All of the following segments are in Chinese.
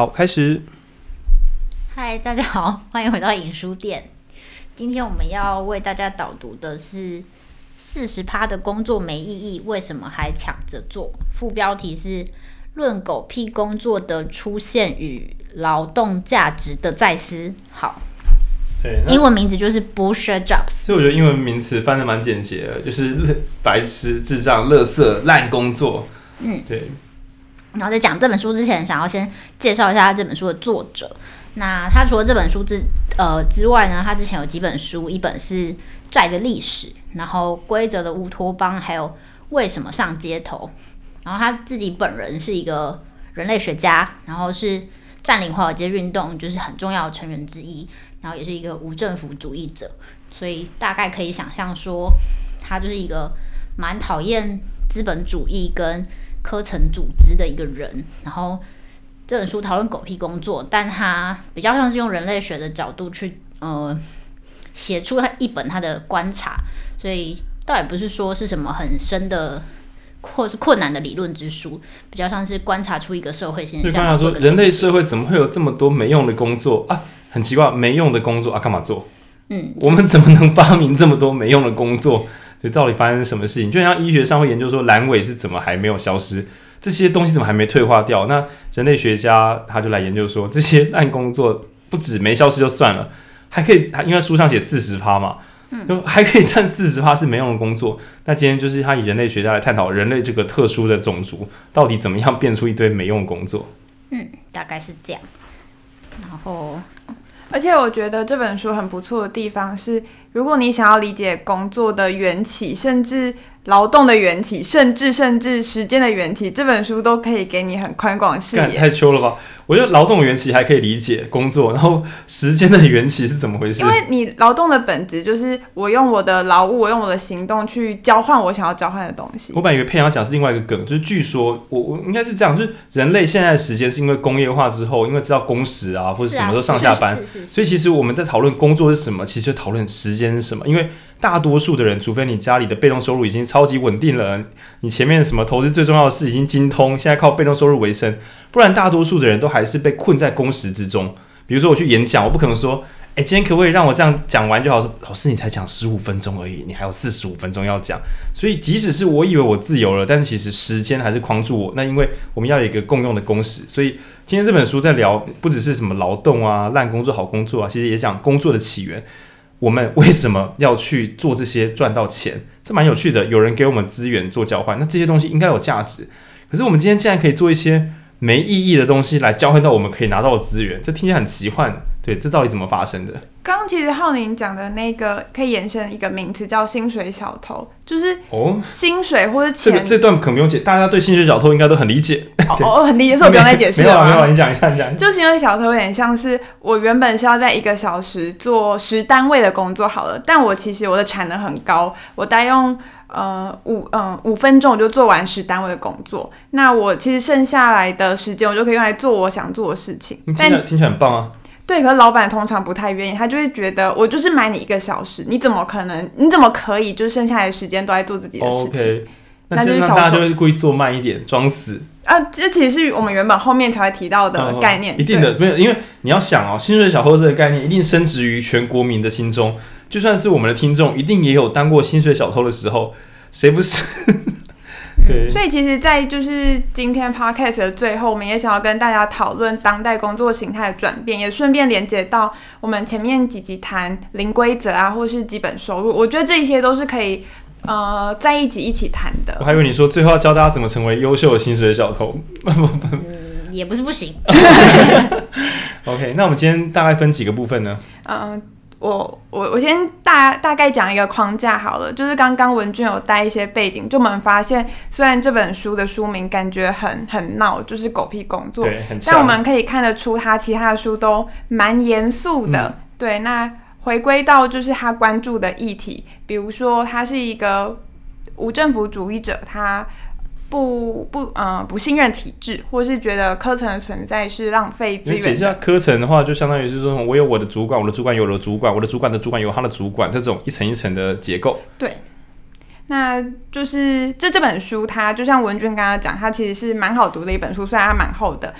好，开始。嗨，大家好，欢迎回到影书店。今天我们要为大家导读的是四十趴的工作没意义，为什么还抢着做？副标题是“论狗屁工作的出现与劳动价值的再思”。好，对，英文名字就是 Bullshit Jobs。所以我觉得英文名词翻的蛮简洁的，就是白痴、智障、垃圾、烂工作。嗯，对。然后在讲这本书之前，想要先介绍一下这本书的作者。那他除了这本书之呃之外呢，他之前有几本书，一本是《债的历史》，然后《规则的乌托邦》，还有《为什么上街头》。然后他自己本人是一个人类学家，然后是占领华尔街运动就是很重要的成员之一，然后也是一个无政府主义者。所以大概可以想象说，他就是一个蛮讨厌资本主义跟科层组织的一个人，然后这本书讨论狗屁工作，但他比较像是用人类学的角度去呃写出他一本他的观察，所以倒也不是说是什么很深的或是困难的理论之书，比较像是观察出一个社会现象。对，方说人类社会怎么会有这么多没用的工作啊？很奇怪，没用的工作啊，干嘛做？嗯，我们怎么能发明这么多没用的工作？就到底发生什么事情？就像医学上会研究说阑尾是怎么还没有消失，这些东西怎么还没退化掉？那人类学家他就来研究说，这些烂工作不止没消失就算了，还可以，他因为书上写四十趴嘛，就还可以占四十趴是没用的工作。那今天就是他以人类学家来探讨人类这个特殊的种族到底怎么样变出一堆没用的工作。嗯，大概是这样。然后。而且我觉得这本书很不错的地方是，如果你想要理解工作的缘起，甚至劳动的缘起，甚至甚至时间的缘起，这本书都可以给你很宽广视野。太秋了吧！我觉得劳动的缘起还可以理解工作，然后时间的缘起是怎么回事？因为你劳动的本质就是我用我的劳务，我用我的行动去交换我想要交换的东西。我本来以为佩阳讲是另外一个梗，就是据说我我应该是这样，就是人类现在的时间是因为工业化之后，因为知道工时啊或者什么时候上下班，所以其实我们在讨论工作是什么，其实讨论时间是什么，因为。大多数的人，除非你家里的被动收入已经超级稳定了，你前面什么投资最重要的事已经精通，现在靠被动收入为生，不然大多数的人都还还是被困在工时之中。比如说我去演讲，我不可能说，诶，今天可不可以让我这样讲完就好？说老师你才讲十五分钟而已，你还有四十五分钟要讲。所以即使是我以为我自由了，但是其实时间还是框住我。那因为我们要有一个共用的工时，所以今天这本书在聊不只是什么劳动啊、烂工作、好工作啊，其实也讲工作的起源。我们 为什么要去做这些赚到钱？这蛮有趣的。有人给我们资源做交换，那这些东西应该有价值。可是我们今天竟然可以做一些没意义的东西来交换到我们可以拿到的资源，这听起来很奇幻。对，这到底怎么发生的？刚刚其实浩宁讲的那个可以延伸一个名词叫“薪水小偷”，就是哦，薪水或者钱。这个这段可能不用解，大家对薪水小偷应该都很理解。哦，很理解，所以我不用再解释了。没有没有，你讲一下，你讲。就薪水小偷有点像是我原本是要在一个小时做十单位的工作好了，但我其实我的产能很高，我大概用呃五嗯五分钟我就做完十单位的工作，那我其实剩下来的时间我就可以用来做我想做的事情。听起来听起来很棒啊。对，可是老板通常不太愿意，他就会觉得我就是买你一个小时，你怎么可能？你怎么可以？就是剩下来的时间都在做自己的事情？Okay. 那就是小大家就会故意做慢一点，装死啊！这其实是我们原本后面才会提到的概念。哦、一定的没有，因为你要想哦，薪水小偷这个概念一定升值于全国民的心中，就算是我们的听众，一定也有当过薪水小偷的时候，谁不是？对所以其实，在就是今天 podcast 的最后，我们也想要跟大家讨论当代工作形态的转变，也顺便连接到我们前面几集谈零规则啊，或是基本收入。我觉得这些都是可以呃在一起一起谈的。我还以为你说最后要教大家怎么成为优秀的薪水小偷，嗯，也不是不行。OK，那我们今天大概分几个部分呢？嗯。我我我先大大概讲一个框架好了，就是刚刚文俊有带一些背景，就我们发现虽然这本书的书名感觉很很闹，就是狗屁工作，但我们可以看得出他其他的书都蛮严肃的。嗯、对，那回归到就是他关注的议题，比如说他是一个无政府主义者，他。不不，嗯、呃，不信任体制，或是觉得科层的存在是浪费资源。解释下科层的话，就相当于是说，我有我的主管，我的主管有我的主管，我的主管的主管有他的主管，这种一层一层的结构。对，那就是这这本书，它就像文娟刚刚讲，它其实是蛮好读的一本书，虽然它蛮厚的。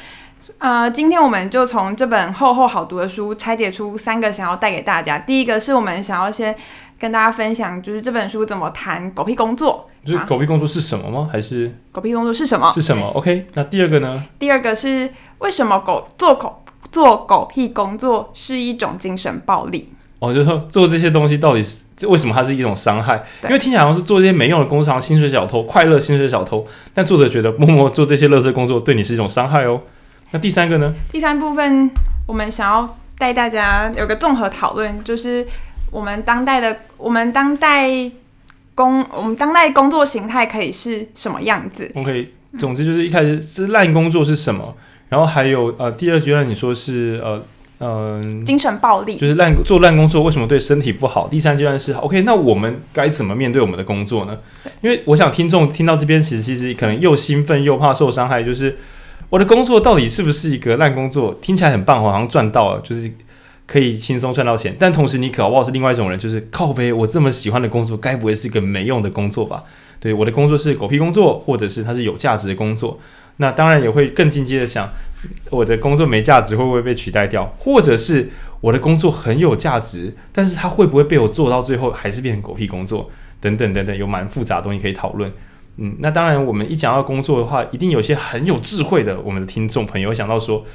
呃，今天我们就从这本厚厚好读的书拆解出三个想要带给大家。第一个是我们想要先跟大家分享，就是这本书怎么谈狗屁工作。就是狗屁工作是什么吗？还是狗屁工作是什么？是什么？OK。那第二个呢？第二个是为什么狗做狗做狗屁工作是一种精神暴力？哦，就是说做这些东西到底是为什么它是一种伤害？因为听起来好像是做这些没用的工作，薪水小偷，快乐薪水小偷。但作者觉得默默做这些乐色工作对你是一种伤害哦。那第三个呢？第三部分我们想要带大家有个综合讨论，就是我们当代的我们当代。工我们当代工作形态可以是什么样子？OK，总之就是一开始是烂工作是什么，然后还有呃第二阶段你说是呃嗯、呃、精神暴力，就是烂做烂工作为什么对身体不好？第三阶段是 OK，那我们该怎么面对我们的工作呢？因为我想听众听到这边其实其实可能又兴奋又怕受伤害，就是我的工作到底是不是一个烂工作？听起来很棒，好像赚到了，就是。可以轻松赚到钱，但同时你可能是另外一种人，就是靠北。我这么喜欢的工作，该不会是一个没用的工作吧？对，我的工作是狗屁工作，或者是它是有价值的工作。那当然也会更进阶的想，我的工作没价值会不会被取代掉？或者是我的工作很有价值，但是它会不会被我做到最后还是变成狗屁工作？等等等等，有蛮复杂的东西可以讨论。嗯，那当然我们一讲到工作的话，一定有些很有智慧的我们的听众朋友想到说。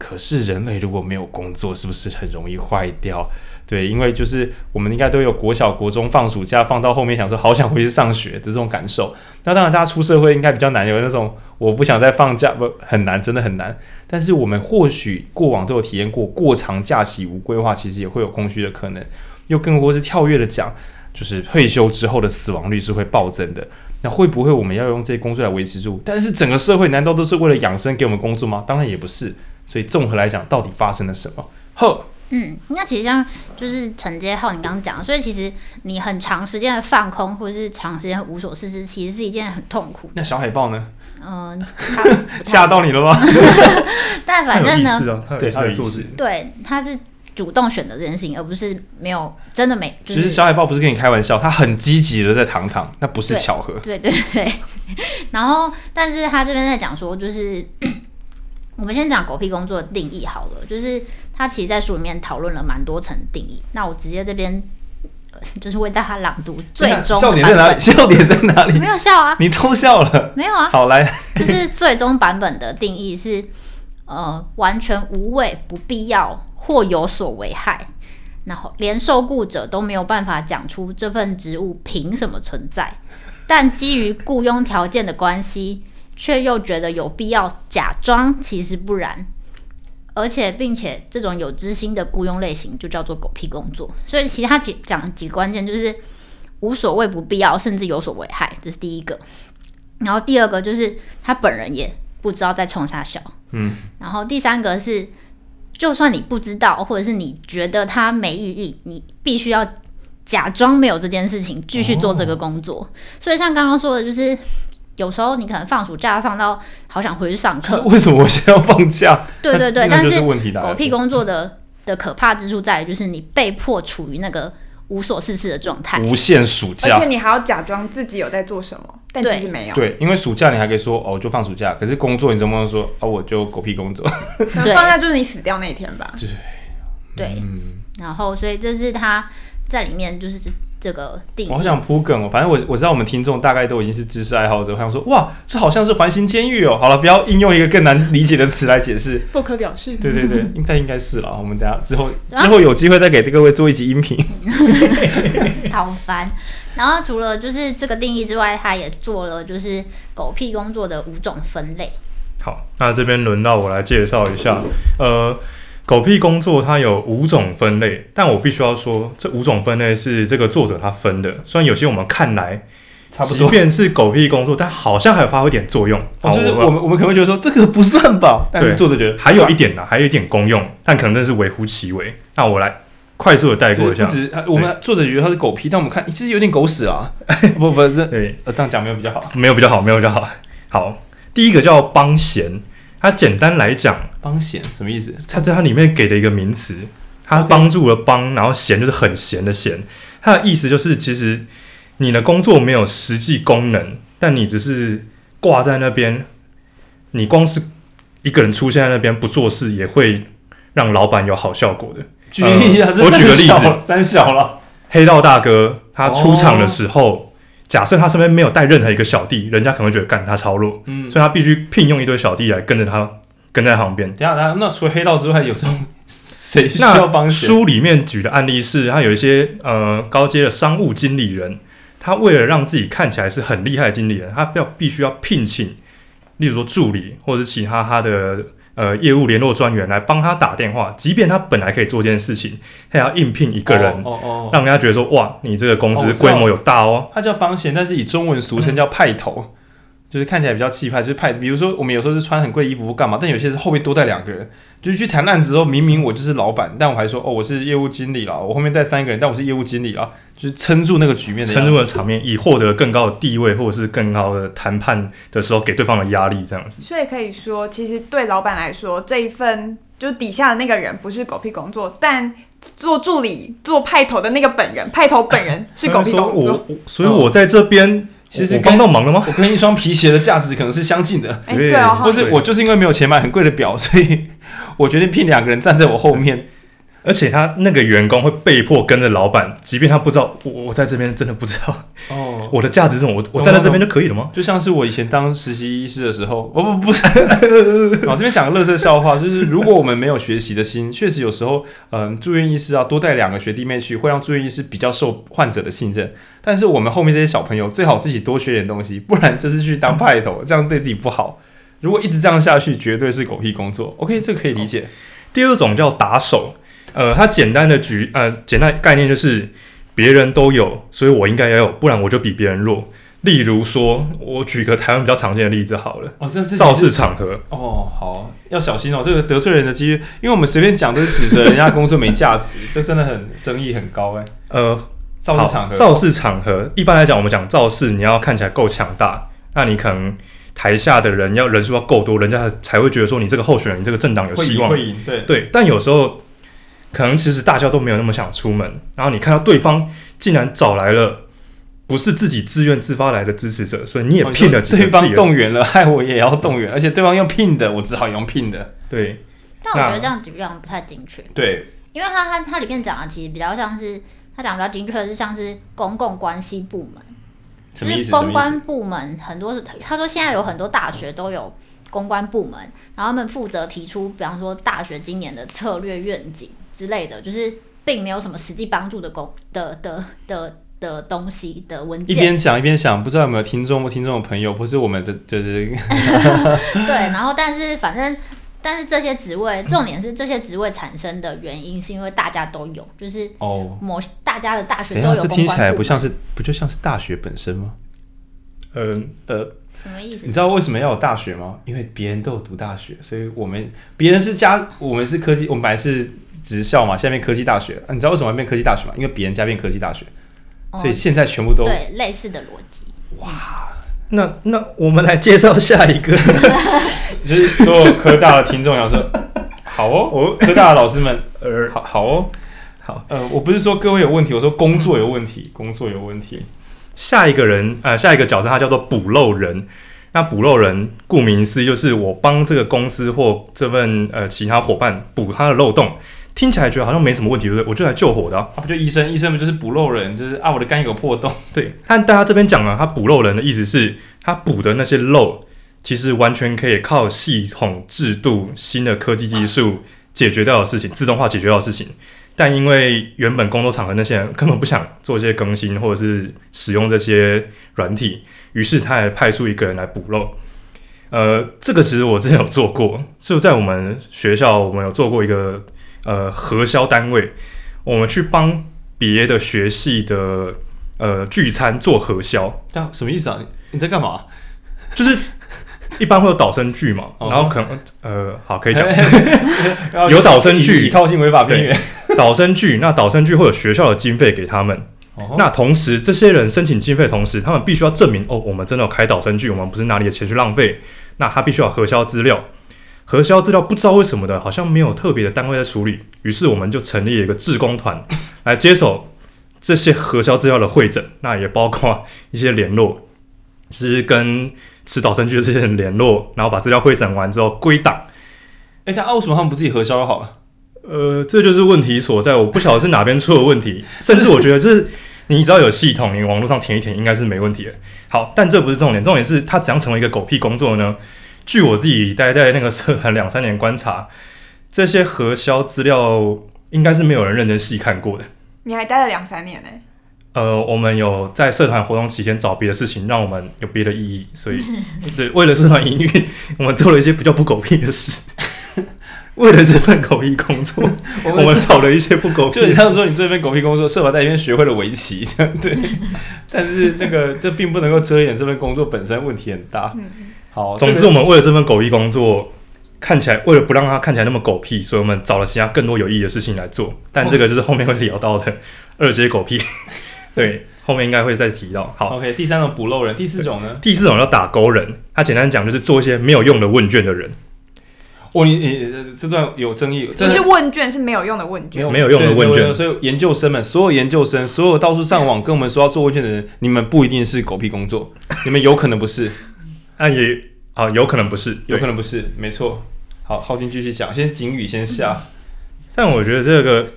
可是人类如果没有工作，是不是很容易坏掉？对，因为就是我们应该都有国小、国中放暑假放到后面，想说好想回去上学的这种感受。那当然，大家出社会应该比较难，有那种我不想再放假，不很难，真的很难。但是我们或许过往都有体验过，过长假期无规划，其实也会有空虚的可能。又更或是跳跃的讲，就是退休之后的死亡率是会暴增的。那会不会我们要用这些工作来维持住？但是整个社会难道都是为了养生给我们工作吗？当然也不是。所以综合来讲，到底发生了什么？呵，嗯，那其实像就是承接浩你刚刚讲的，所以其实你很长时间的放空，或者是长时间无所事事，其实是一件很痛苦。那小海豹呢？嗯，吓到你了吗？但反正呢，对，他有做事，对，他是主动选择这件事情，而不是没有真的没。其实小海豹不是跟你开玩笑，他很积极的在躺躺，那不是巧合。对对对。然后，但是他这边在讲说，就是。我们先讲狗屁工作的定义好了，就是他其实，在书里面讨论了蛮多层定义。那我直接这边，就是为大家朗读最终笑点在哪里？笑点在哪里？没有笑啊，你偷笑了？没有啊。好来，就是最终版本的定义是，呃，完全无谓、不必要或有所危害，然后连受雇者都没有办法讲出这份职务凭什么存在，但基于雇佣条件的关系。却又觉得有必要假装其实不然，而且并且这种有知心的雇佣类型就叫做狗屁工作。所以其他几讲几个关键就是无所谓、不必要，甚至有所危害，这是第一个。然后第二个就是他本人也不知道在冲啥小，嗯。然后第三个是，就算你不知道，或者是你觉得他没意义，你必须要假装没有这件事情，继续做这个工作。所以像刚刚说的，就是。有时候你可能放暑假放到好想回去上课，为什么我现在要放假？对 对对，但是狗屁工作的的可怕之处在于，就是你被迫处于那个无所事事的状态，无限暑假，而且你还要假装自己有在做什么，但其实没有。对，因为暑假你还可以说哦，就放暑假，可是工作你怎么能说哦，我就狗屁工作？可能放假就是你死掉那一天吧。对，对，嗯，然后所以这是他在里面就是。这个定义，我好想铺梗哦。反正我我知道我们听众大概都已经是知识爱好者，我想说哇，这好像是环形监狱哦。好了，不要应用一个更难理解的词来解释。不可表示。对对对，应该应该是了。我们等下之 后之后有机会再给各位做一集音频。好烦。然后除了就是这个定义之外，他也做了就是狗屁工作的五种分类。好，那这边轮到我来介绍一下，呃。狗屁工作它有五种分类，但我必须要说，这五种分类是这个作者他分的。虽然有些我们看来差不多，即便是狗屁工作，但好像还有发挥一点作用。哦，就是我们我们可能会觉得说这个不算吧，但是作者觉得还有一点呢，还有一点功用，但可能真是微乎其微。那我来快速的带过一下。只我们作者觉得它是狗屁，但我们看其实有点狗屎啊。不不，这对这样讲没有比较好，没有比较好，没有比较好。好，第一个叫帮闲。它简单来讲，帮闲什么意思？它在它里面给的一个名词，它帮助了帮，然后闲就是很闲的闲。它的意思就是，其实你的工作没有实际功能，但你只是挂在那边，你光是一个人出现在那边不做事，也会让老板有好效果的。举例一下，呃、我举个例子，三小了。黑道大哥他出场的时候，哦、假设他身边没有带任何一个小弟，人家可能会觉得干他超弱，嗯，所以他必须聘用一堆小弟来跟着他，跟在旁边。等下，等下，那除了黑道之外，有这种谁需要帮？书里面举的案例是，他有一些呃高阶的商务经理人，他为了让自己看起来是很厉害的经理人，他要必须要聘请，例如说助理或者是其他他的。呃，业务联络专员来帮他打电话，即便他本来可以做这件事情，他也要应聘一个人，哦哦哦，让人家觉得说，哇，你这个公司规模有大哦。他叫帮闲，但是以中文俗称叫派头，嗯、就是看起来比较气派，就是派。比如说，我们有时候是穿很贵的衣服干嘛，但有些是后面多带两个人。就是去谈案子之后，明明我就是老板，但我还说哦，我是业务经理啦。我后面带三个人，但我是业务经理啦，就是撑住那个局面的，撑住了场面，以获得更高的地位或者是更高的谈判的时候给对方的压力，这样子。所以可以说，其实对老板来说，这一份就底下的那个人不是狗屁工作，但做助理做派头的那个本人，派头本人是狗屁工作。所以我在这边。其实帮到忙了吗？我跟一双皮鞋的价值可能是相近的，欸、对啊，或是我就是因为没有钱买很贵的表，所以我决定聘两个人站在我后面。而且他那个员工会被迫跟着老板，即便他不知道我我在这边真的不知道哦，我的价值是什么？我我站在这边就可以了吗？就像是我以前当实习医师的时候，不不不是，我这边讲个乐色笑话，就是如果我们没有学习的心，确实有时候，嗯，住院医师啊多带两个学弟妹去，会让住院医师比较受患者的信任。但是我们后面这些小朋友最好自己多学点东西，不然就是去当派头，这样对自己不好。如果一直这样下去，绝对是狗屁工作。OK，这个可以理解。第二种叫打手。呃，它简单的举呃，简单概念就是别人都有，所以我应该也有，不然我就比别人弱。例如说，我举个台湾比较常见的例子好了，哦，这这造势场合哦，好要小心哦，这个得罪人的几率，因为我们随便讲都是指责人家工作没价值，这真的很争议很高哎。呃，造势场合，造势场合，一般来讲，我们讲造势，你要看起来够强大，那你可能台下的人要人数要够多，人家才会觉得说你这个候选人，你这个政党有希望，会赢，对对。但有时候。可能其实大家都没有那么想出门，然后你看到对方竟然找来了不是自己自愿自发来的支持者，所以你也聘了对方动员了，害我也要动员，而且对方用聘的，我只好用聘的。对，但我觉得这样子比较不太精确。对，因为他他他里面讲的其实比较像是他讲比较精确的是像是公共关系部门，就是公关部门很多他说现在有很多大学都有公关部门，然后他们负责提出，比方说大学今年的策略愿景。之类的，就是并没有什么实际帮助的公的的的的东西的文件。一边讲一边想，不知道有没有听众或听众的朋友，不是我们的，就是 对。然后，但是反正，但是这些职位，重点是这些职位产生的原因，是因为大家都有，就是哦，某大家的大学都有。这听起来不像是，不就像是大学本身吗？嗯呃，呃什么意思？你知道为什么要有大学吗？因为别人都有读大学，所以我们别人是加，我们是科技，我们本来是。职校嘛，下面科技大学，啊，你知道为什么要变科技大学吗？因为别人家变科技大学，哦、所以现在全部都对类似的逻辑。哇，那那我们来介绍下一个，就是所有科大的听众要说，好哦，我科大的老师们，呃，好好哦，好，呃，我不是说各位有问题，我说工作有问题，工作有问题。下一个人，呃，下一个角色他叫做补漏人。那补漏人，顾名思义就是我帮这个公司或这份呃其他伙伴补他的漏洞。听起来觉得好像没什么问题，对不对？我就来救火的啊，啊不就医生？医生不就是补漏人？就是啊，我的肝有个破洞。对，但大家这边讲了，他补漏人的意思是他补的那些漏，其实完全可以靠系统制度、新的科技技术 解决掉的事情，自动化解决掉的事情。但因为原本工作场合那些人根本不想做一些更新，或者是使用这些软体，于是他还派出一个人来补漏。呃，这个其实我之前有做过，就在我们学校，我们有做过一个。呃，核销单位，我们去帮别的学系的呃聚餐做核销，这样什么意思啊？你在干嘛？就是一般会有导生聚嘛，然后可能呃，好可以讲，有导生聚，以靠近违法边缘，导生聚，那导生聚会有学校的经费给他们，那同时这些人申请经费的同时，他们必须要证明哦，我们真的有开导生聚，我们不是拿你的钱去浪费，那他必须要核销资料。核销资料不知道为什么的，好像没有特别的单位在处理，于是我们就成立了一个志工团 来接手这些核销资料的会诊，那也包括一些联络，就是跟持岛生聚的这些人联络，然后把资料会诊完之后归档，哎，他啊，为什么他们不自己核销就好了？呃，这就是问题所在，我不晓得是哪边出了问题，甚至我觉得这是你只要有系统，你网络上填一填应该是没问题的。好，但这不是重点，重点是他怎样成为一个狗屁工作呢？据我自己待在那个社团两三年观察，这些核销资料应该是没有人认真细看过的。你还待了两三年呢？呃，我们有在社团活动期间找别的事情，让我们有别的意义，所以 对，为了社团营运，我们做了一些比较不狗屁的事。为了这份狗屁工作，我们找了一些不狗屁。就你像说，你这份狗屁工作，社团在里面学会了围棋，这样对。但是那个这并不能够遮掩这份工作本身问题很大。好，总之我们为了这份狗屁工作，看起来为了不让它看起来那么狗屁，所以我们找了其他更多有意义的事情来做。但这个就是后面会聊到的二阶狗屁。对，后面应该会再提到。好，OK，第三种补漏人，第四种呢？第四种叫打勾人，他简单讲就是做一些没有用的问卷的人。哦，你你这段有争议，这是问卷是没有用的问卷，没有用的问卷。所以研究生们，所有研究生，所有到处上网跟我们说要做问卷的人，你们不一定是狗屁工作，你们有可能不是，那也啊，有可能不是，有可能不是，没错。好，浩君继续讲，先警语先下。但我觉得这个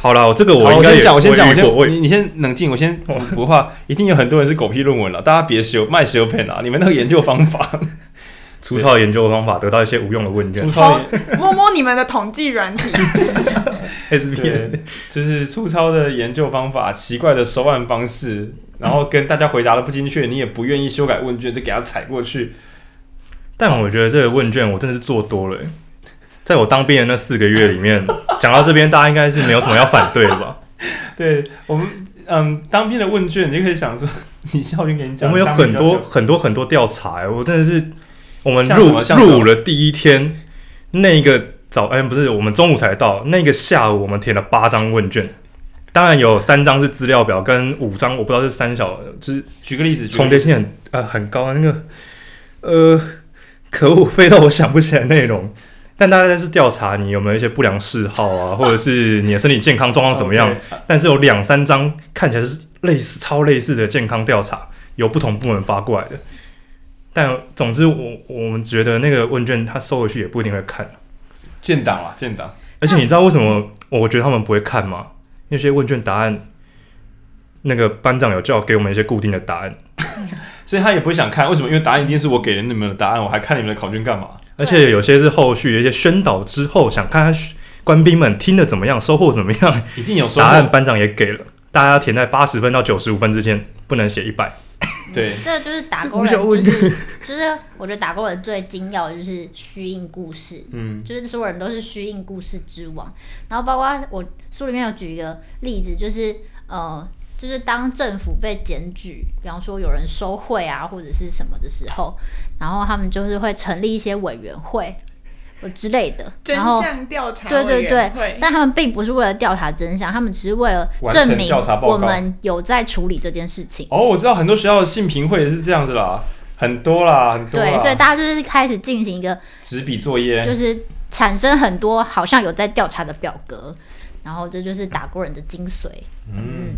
好了，我这个我应该我先讲，我先讲，我先你你先冷静，我先不话，一定有很多人是狗屁论文了，大家别修卖修片啊，你们那个研究方法。粗糙的研究方法得到一些无用的问卷，粗糙摸摸你们的统计软体，SPN 就是粗糙的研究方法，奇怪的收案方式，然后跟大家回答的不精确，你也不愿意修改问卷，就给他踩过去。但我觉得这个问卷我真的是做多了，在我当兵的那四个月里面，讲到这边大家应该是没有什么要反对的吧？对我们，嗯，当兵的问卷你就可以想说，你孝军给你讲，我们有很多很多很多调查，我真的是。我们入入伍的第一天，那个早哎不是，我们中午才到。那个下午，我们填了八张问卷，当然有三张是资料表，跟五张我不知道是三小，就是举个例子，重叠性很呃很高啊那个呃，可恶，飞到我想不起来内容。但大概是调查你有没有一些不良嗜好啊，或者是你的身体健康状况怎么样。但是有两三张看起来是类似超类似的健康调查，由不同部门发过来的。但总之我，我我们觉得那个问卷他收回去也不一定会看，建档啊，建档。而且你知道为什么我觉得他们不会看吗？那些问卷答案，那个班长有叫给我们一些固定的答案，所以他也不会想看。为什么？因为答案一定是我给了你们的答案，我还看你们的考卷干嘛？而且有些是后续有一些宣导之后，想看看官兵们听的怎么样，收获怎么样，一定有收获。答案班长也给了，大家填在八十分到九十五分之间，不能写一百。对，这就是打工人，就是就是，我觉得打工人最精要的就是虚应故事，嗯，就是所有人都是虚应故事之王。然后包括我书里面有举一个例子，就是呃，就是当政府被检举，比方说有人收贿啊或者是什么的时候，然后他们就是会成立一些委员会。之类的，真相调查，对对对，但他们并不是为了调查真相，他们只是为了证明我们有在处理这件事情。哦，我知道很多学校的性评会也是这样子啦，很多啦，很多啦。对，所以大家就是开始进行一个纸笔作业，就是产生很多好像有在调查的表格，然后这就是打工人的精髓。嗯，嗯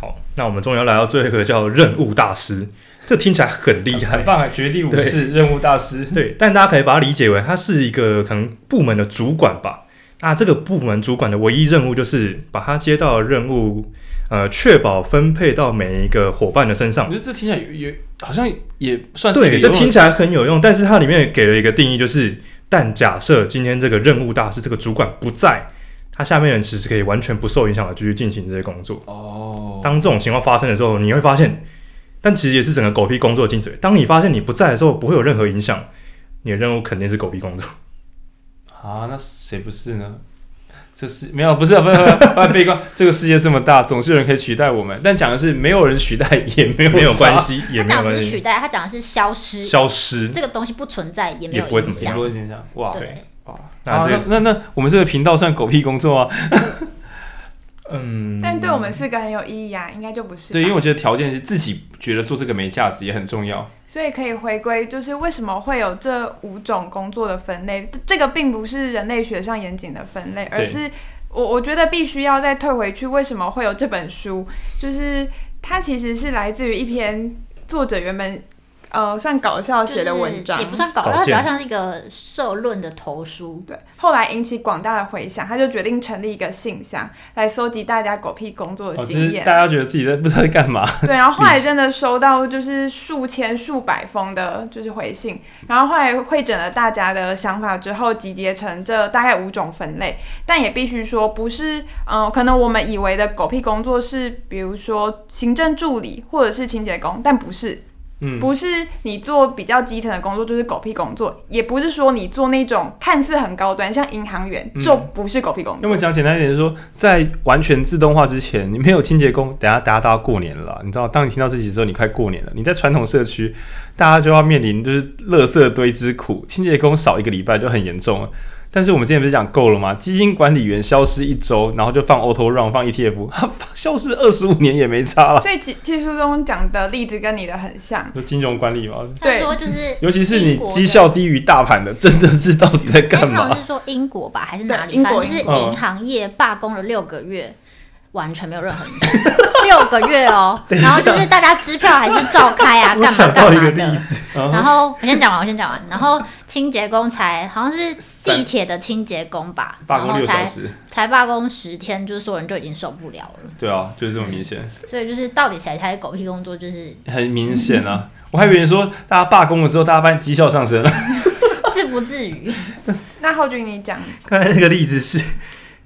好，那我们终于要来到最后一个叫任务大师。这听起来很厉害，很棒！绝地武士任务大师，对，但大家可以把它理解为他是一个可能部门的主管吧。那这个部门主管的唯一任务就是把他接到的任务，呃，确保分配到每一个伙伴的身上。我觉得这听起来也好像也算是对，这听起来很有用。但是它里面给了一个定义，就是但假设今天这个任务大师这个主管不在，他下面人其实可以完全不受影响的继续进行这些工作。哦，当这种情况发生的时候，你会发现。但其实也是整个狗屁工作的精髓。当你发现你不在的时候，不会有任何影响，你的任务肯定是狗屁工作。啊，那谁不是呢？这是没有，不是，不是，不是，悲观。这个世界这么大，总是有人可以取代我们。但讲的是没有人取代也没有没有关系，也没有关系。他讲的是取代，他讲的是消失，消失这个东西不存在也没有也不会怎么样，不会影响。哇，对，哇，那那，那我们这个频道算狗屁工作啊？嗯，但对我们四个很有意义啊，应该就不是。对，因为我觉得条件是自己觉得做这个没价值也很重要。所以可以回归，就是为什么会有这五种工作的分类？这个并不是人类学上严谨的分类，而是我我觉得必须要再退回去，为什么会有这本书？就是它其实是来自于一篇作者原本呃，算搞笑写的文章，也不算搞笑，它比较像是一个社论的投书。对，后来引起广大的回响，他就决定成立一个信箱来搜集大家狗屁工作的经验。大家觉得自己在不知道在干嘛。对，然后后来真的收到就是数千数百封的，就是回信。然后后来会诊了大家的想法之后，集结成这大概五种分类。但也必须说，不是，嗯、呃，可能我们以为的狗屁工作是，比如说行政助理或者是清洁工，但不是。嗯，不是你做比较基层的工作就是狗屁工作，也不是说你做那种看似很高端，像银行员、嗯、就不是狗屁工作。那么讲简单一点，就是说在完全自动化之前，你没有清洁工，等下大家都要过年了，你知道，当你听到这集之后，你快过年了。你在传统社区，大家就要面临就是垃圾堆之苦，清洁工少一个礼拜就很严重了。但是我们之前不是讲够了吗？基金管理员消失一周，然后就放 auto run 放 ETF，他 消失二十五年也没差了。所以技技术中讲的例子跟你的很像，就金融管理嘛。对，就是，尤其是你绩效低于大盘的，真的是到底在干嘛？好像是说英国吧，还是哪里？英国是银行业罢工了六个月。完全没有任何影响，六个月哦，然后就是大家支票还是照开啊，干嘛干嘛的。然后我先讲完，我先讲完。然后清洁工才好像是地铁的清洁工吧，罢工六小时，才罢工十天，就是所有人就已经受不了了。对啊，就是这么明显。所以就是到底谁才是狗屁工作，就是很明显啊。我还以为说大家罢工了之后，大家发现绩效上升了，是不至于。那浩君你讲，刚才那个例子是。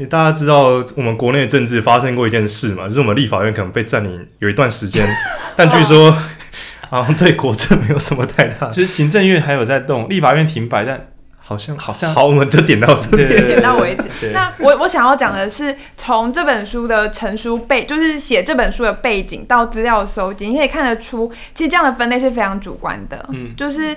大家知道我们国内的政治发生过一件事嘛？就是我们立法院可能被占领有一段时间，但据说 好像对国政没有什么太大。就是行政院还有在动，立法院停摆，但好像好像好，我们就点到这边，点到为止。那我我想要讲的是，从这本书的成书背，就是写这本书的背景到资料搜集，你可以看得出，其实这样的分类是非常主观的。嗯，就是。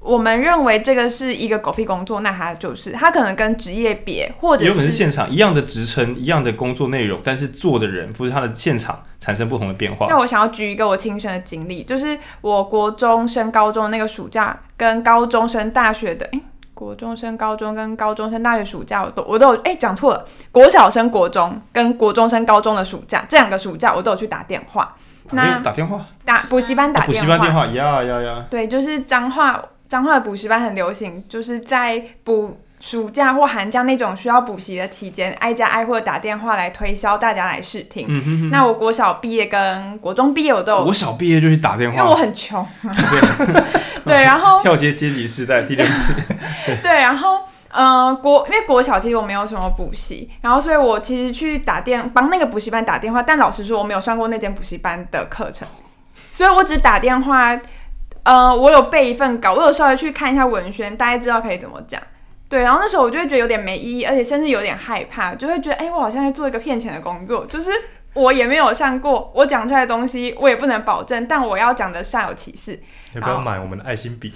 我们认为这个是一个狗屁工作，那它就是它可能跟职业别或者是有可能是现场一样的职称、一样的工作内容，但是做的人不是他的现场产生不同的变化。那我想要举一个我亲身的经历，就是我国中升高中的那个暑假，跟高中升大学的，诶，国中升高中跟高中升大学暑假，我都我都有，诶，讲错了，国小升国中跟国中升高中的暑假，这两个暑假我都有去打电话。那打电话？打补习班打电话？补习班电话呀呀呀！对，就是彰化。彰化的补习班很流行，就是在补暑假或寒假那种需要补习的期间，挨家挨户打电话来推销大家来试听。嗯、哼哼，那我国小毕业跟国中毕业我都有，国小毕业就去打电话，因为我很穷。对，然后 跳接阶级时代第六次。对，然后呃国因为国小其实我没有什么补习，然后所以我其实去打电帮那个补习班打电话，但老实说我没有上过那间补习班的课程，所以我只打电话。呃，我有备一份稿，我有稍微去看一下文宣，大家知道可以怎么讲。对，然后那时候我就会觉得有点没意义，而且甚至有点害怕，就会觉得，哎，我好像在做一个骗钱的工作，就是我也没有上过，我讲出来的东西我也不能保证，但我要讲的煞有其事。要不要买我们的爱心笔？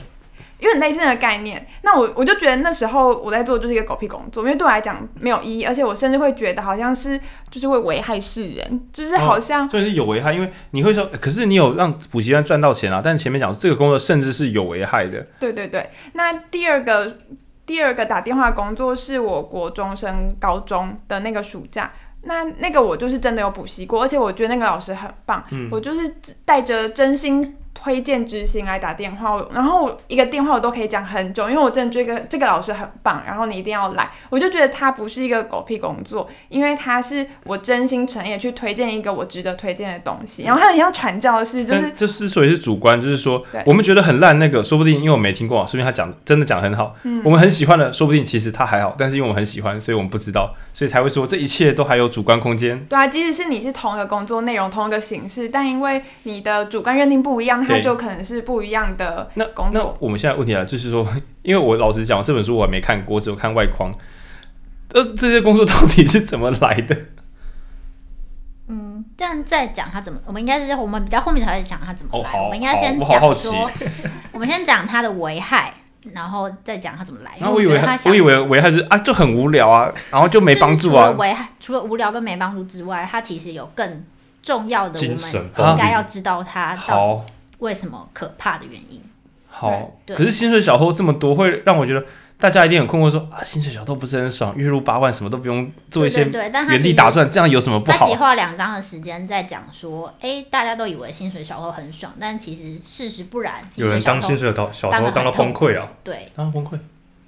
因为类似的概念，那我我就觉得那时候我在做就是一个狗屁工作，因为对我来讲没有意义，而且我甚至会觉得好像是就是会危害世人，就是好像所以、哦、是有危害，因为你会说，可是你有让补习班赚到钱啊，但是前面讲这个工作甚至是有危害的。对对对，那第二个第二个打电话工作是我国中升高中的那个暑假，那那个我就是真的有补习过，而且我觉得那个老师很棒，嗯、我就是带着真心。推荐之心来打电话，然后一个电话我都可以讲很久，因为我真的觉得这个老师很棒，然后你一定要来。我就觉得他不是一个狗屁工作，因为他是我真心诚意去推荐一个我值得推荐的东西，然后他很像传教士，就是这之所以是主观，就是说我们觉得很烂那个，说不定因为我没听过，说不定他讲真的讲很好，嗯，我们很喜欢的，说不定其实他还好，但是因为我们很喜欢，所以我们不知道，所以才会说这一切都还有主观空间。对啊，即使是你是同一个工作内容、同一个形式，但因为你的主观认定不一样，他就可能是。不一样的那工作。那我们现在问题啊就是说，因为我老实讲，这本书我还没看过，只有看外框。呃，这些工作到底是怎么来的？嗯，这样再讲他怎么，我们应该是我们比较后面才会讲他怎么来。哦、好，我们应该先讲说，我们先讲他的危害，然后再讲他怎么来。然后我以为他，我以为危害是啊，就很无聊啊，然后就没帮助啊。危害除了无聊跟没帮助之外，他其实有更重要的，我们应该要知道他到底。为什么可怕的原因？好，可是薪水小偷这么多，会让我觉得大家一定很困惑说啊，薪水小偷不是很爽，月入八万，什么都不用做一些对，但原地打转，这样有什么不好？他花两章的时间在讲说，哎、欸，大家都以为薪水小偷很爽，但其实事实不然。有人当薪水小偷当到崩溃啊？对，当到崩溃。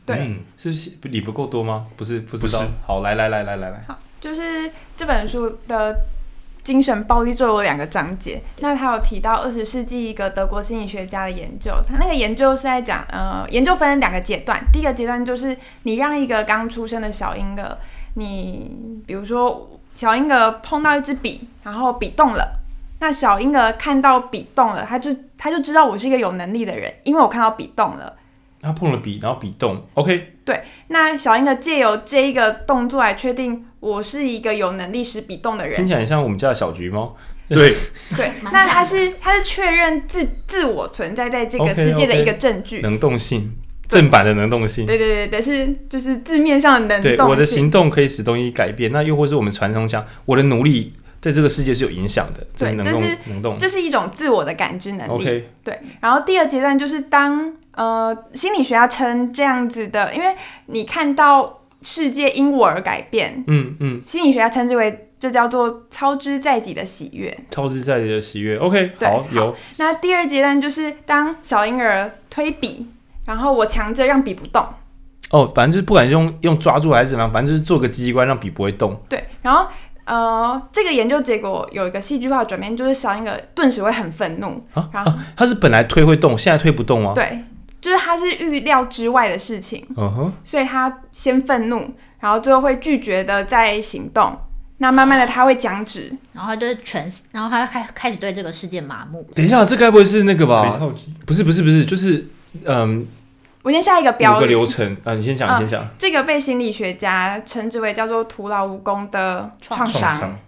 对，嗯、是理不够多吗？不是，不知道。好，来来来来来来。好，就是这本书的。精神暴力就有两个章节，那他有提到二十世纪一个德国心理学家的研究，他那个研究是在讲，呃，研究分两个阶段，第一个阶段就是你让一个刚出生的小婴儿，你比如说小婴儿碰到一支笔，然后笔动了，那小婴儿看到笔动了，他就他就知道我是一个有能力的人，因为我看到笔动了。他碰了笔，然后笔动，OK。对，那小英的借由这一个动作来确定我是一个有能力使笔动的人。听起来很像我们家的小橘猫。对对，那他是他是确认自自我存在在这个世界的一个证据。Okay, okay. 能动性，正版的能动性。对对对对，是就是字面上的能动性。对，我的行动可以使东西改变。那又或是我们传统讲，我的努力对这个世界是有影响的。对，能动就是能动，这是一种自我的感知能力。Okay. 对，然后第二阶段就是当。呃，心理学家称这样子的，因为你看到世界因我而改变，嗯嗯，心理学家称之为这叫做操之在己的喜悦，操之在己的喜悦。OK，好，有。那第二阶段就是当小婴儿推笔，然后我强制让笔不动。哦，反正就是不管用用抓住还是怎么样，反正就是做个机关让笔不会动。对，然后呃，这个研究结果有一个戏剧化的转变，就是小婴儿顿时会很愤怒啊，然后、啊、他是本来推会动，现在推不动吗？对。就是他是预料之外的事情，uh -huh. 所以他先愤怒，然后最后会拒绝的再行动。那慢慢的他会僵直，然后他就全，然后他开开始对这个世界麻木。等一下，这该不会是那个吧？不是不是不是，就是嗯，我先下一个标。五个流程啊，你先讲，你先讲、嗯。这个被心理学家称之为叫做徒劳无功的创伤。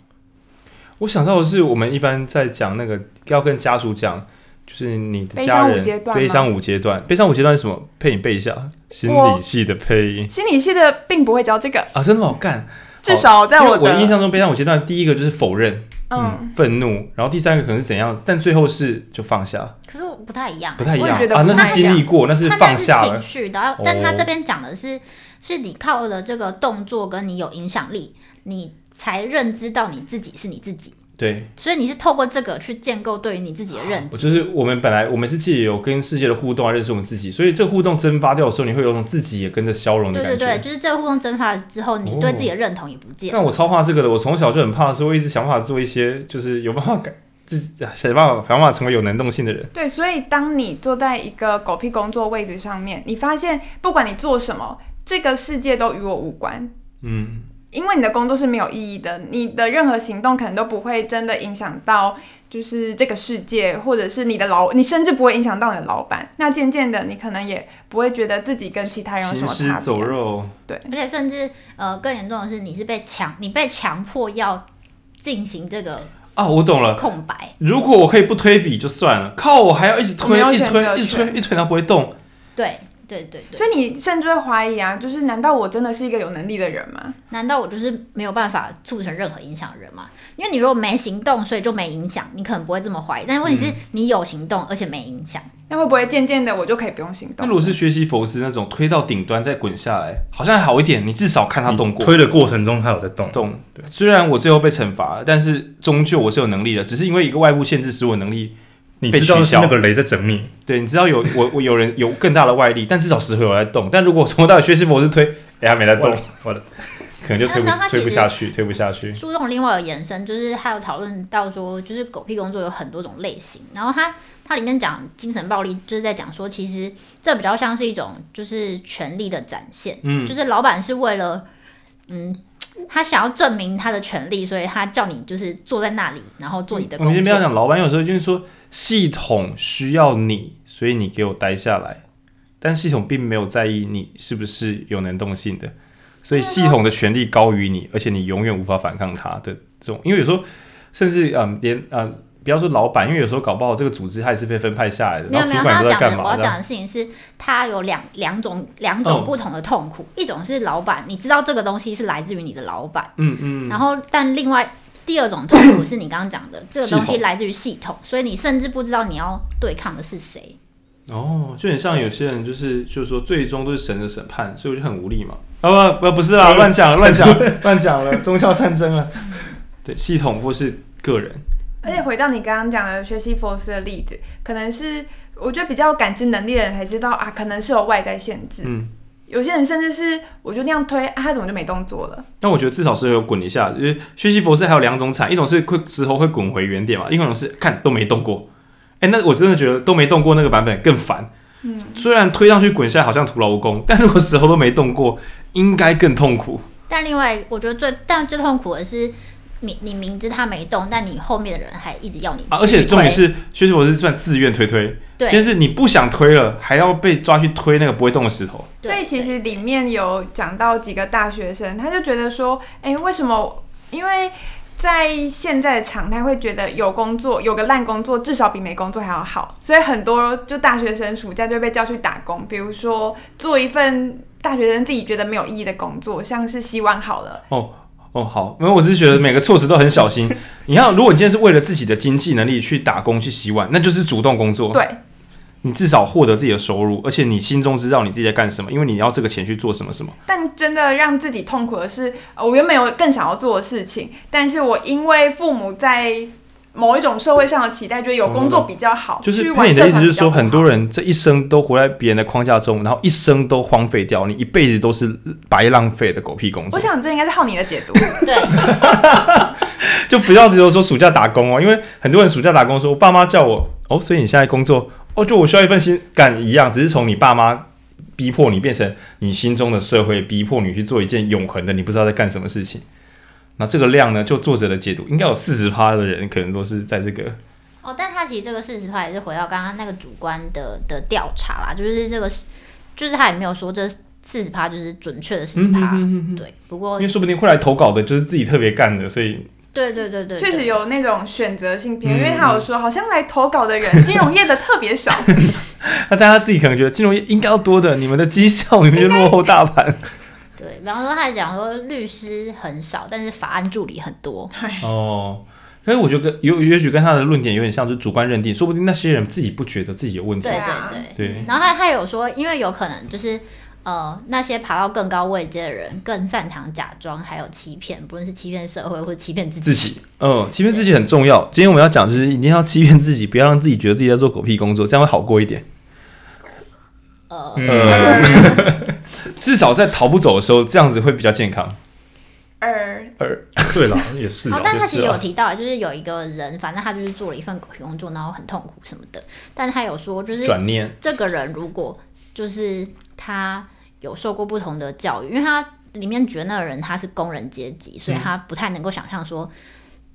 我想到的是，我们一般在讲那个要跟家属讲。就是你的家人悲伤五阶段，悲伤五阶段是什么？配你背一下，心理系的配音。心理系的并不会教这个啊，真的好干。至少在我我印象中，悲伤五阶段第一个就是否认，嗯，愤怒，然后第三个可能是怎样，但最后是就放下。可是我不太一样，不太一样觉得啊，那是经历过，那是放下了情绪。然后，但他这边讲的是，是你靠了这个动作跟你有影响力，你才认知到你自己是你自己。对，所以你是透过这个去建构对于你自己的认知。就是我们本来我们是借由跟世界的互动来认识我们自己，所以这个互动蒸发掉的时候，你会有种自己也跟着消融的感觉。对对对，就是这个互动蒸发之后，你对自己的认同也不见。但我超怕这个的，我从小就很怕，所以我一直想办法做一些，就是有办法改自己，想办法想办法成为有能动性的人。对，所以当你坐在一个狗屁工作位置上面，你发现不管你做什么，这个世界都与我无关。嗯。因为你的工作是没有意义的，你的任何行动可能都不会真的影响到，就是这个世界，或者是你的老，你甚至不会影响到你的老板。那渐渐的，你可能也不会觉得自己跟其他人有什么差别。行尸走肉。对，而且甚至呃更严重的是，你是被强，你被强迫要进行这个啊，我懂了，空白。如果我可以不推笔就算了，靠，我还要一直推，一直推，一直推，一直推，它不会动。对。对对对，所以你甚至会怀疑啊，就是难道我真的是一个有能力的人吗？难道我就是没有办法促成任何影响的人吗？因为你如果没行动，所以就没影响，你可能不会这么怀疑。但是问题是你有行动，而且没影响，那会不会渐渐的我就可以不用行动？那如果是学习佛斯那种推到顶端再滚下来，好像还好一点，你至少看他动过，推的过程中他有在动。动，对。虽然我最后被惩罚了，但是终究我是有能力的，只是因为一个外部限制使我能力。你知道是那个雷在整你，对，你知道有我我有人有更大的外力，但至少石头有在动。但如果从头到尾薛西弗斯推，哎、欸，他没在动，我的可能就推不推不下去，推不下去。书中另外有延伸，就是他有讨论到说，就是狗屁工作有很多种类型。然后他他里面讲精神暴力，就是在讲说，其实这比较像是一种就是权力的展现，嗯，就是老板是为了嗯。他想要证明他的权利，所以他叫你就是坐在那里，然后做你的工作。我们先不要讲，老板有时候就是说系统需要你，所以你给我待下来，但系统并没有在意你是不是有能动性的，所以系统的权力高于你，而且你永远无法反抗他的这种。因为有时候甚至嗯连嗯。不要说老板，因为有时候搞不好这个组织它也是被分派下来的。没有没有，他要讲的我要讲的事情是，他有两两种两种不同的痛苦，嗯，一种是老板，你知道这个东西是来自于你的老板，嗯嗯，然后但另外第二种痛苦是你刚刚讲的，这个东西来自于系统，所以你甚至不知道你要对抗的是谁。哦，就很像有些人就是就是说最终都是神的审判，所以我就很无力嘛。啊不不不是啦，乱讲乱讲乱讲了，宗教战争了。对，系统或是个人。而且回到你刚刚讲的学习佛斯的例子，可能是我觉得比较有感知能力的人才知道啊，可能是有外在限制。嗯。有些人甚至是，我就那样推，啊、他怎么就没动作了？但我觉得至少是有滚一下，因为薛西弗斯还有两种惨，一种是会之后会滚回原点嘛，另外一种是看都没动过。哎、欸，那我真的觉得都没动过那个版本更烦。嗯，虽然推上去滚下来好像徒劳无功，但如果时候都没动过，应该更痛苦。但另外，我觉得最但最痛苦的是。你你明知他没动，但你后面的人还一直要你啊！而且重点是，薛西弗斯是算自愿推推，对，就是你不想推了，还要被抓去推那个不会动的石头。所以其实里面有讲到几个大学生，他就觉得说，哎、欸，为什么？因为在现在的常态会觉得有工作，有个烂工作，至少比没工作还要好。所以很多就大学生暑假就被叫去打工，比如说做一份大学生自己觉得没有意义的工作，像是洗碗好了哦。哦，好，因为我只是觉得每个措辞都很小心。你看，如果你今天是为了自己的经济能力去打工去洗碗，那就是主动工作。对，你至少获得自己的收入，而且你心中知道你自己在干什么，因为你要这个钱去做什么什么。但真的让自己痛苦的是，我原本有更想要做的事情，但是我因为父母在。某一种社会上的期待，觉得有工作比较好。就是那你的意思就是说，很多人这一生都活在别人的框架中，然后一生都荒废掉，你一辈子都是白浪费的狗屁工作。我想这应该是浩你的解读。对，就不要只有说暑假打工哦，因为很多人暑假打工说，我爸妈叫我哦，所以你现在工作哦，就我需要一份新感一样，只是从你爸妈逼迫你变成你心中的社会逼迫你去做一件永恒的，你不知道在干什么事情。那这个量呢？就作者的解读，应该有四十趴的人可能都是在这个。哦，但他其实这个四十趴也是回到刚刚那个主观的的调查啦，就是这个，就是他也没有说这四十趴就是准确的四十趴。对，不过因为说不定会来投稿的就是自己特别干的，所以。对对对对，确实有那种选择性偏，因为他有说好像来投稿的人，金融业的特别少。那大家自己可能觉得金融业应该要多的，你们的绩效明明就落后大盘。对，比方说，他还讲说律师很少，但是法案助理很多。哦，所以我觉得有也许跟他的论点有点像，就是主观认定，说不定那些人自己不觉得自己有问题。对对对对。然后他他有说，因为有可能就是呃，那些爬到更高位阶的人更擅长假装，还有欺骗，不论是欺骗社会或者欺骗自己。自己，嗯，欺骗自己很重要。今天我们要讲就是一定要欺骗自己，不要让自己觉得自己在做狗屁工作，这样会好过一点。呃。呃 至少在逃不走的时候，这样子会比较健康。二二，对了，也是。好，但他其实有提到，就是有一个人，反正他就是做了一份狗屁工作，然后很痛苦什么的。但他有说，就是转念，这个人如果就是他有受过不同的教育，因为他里面觉得那个人他是工人阶级，所以他不太能够想象说，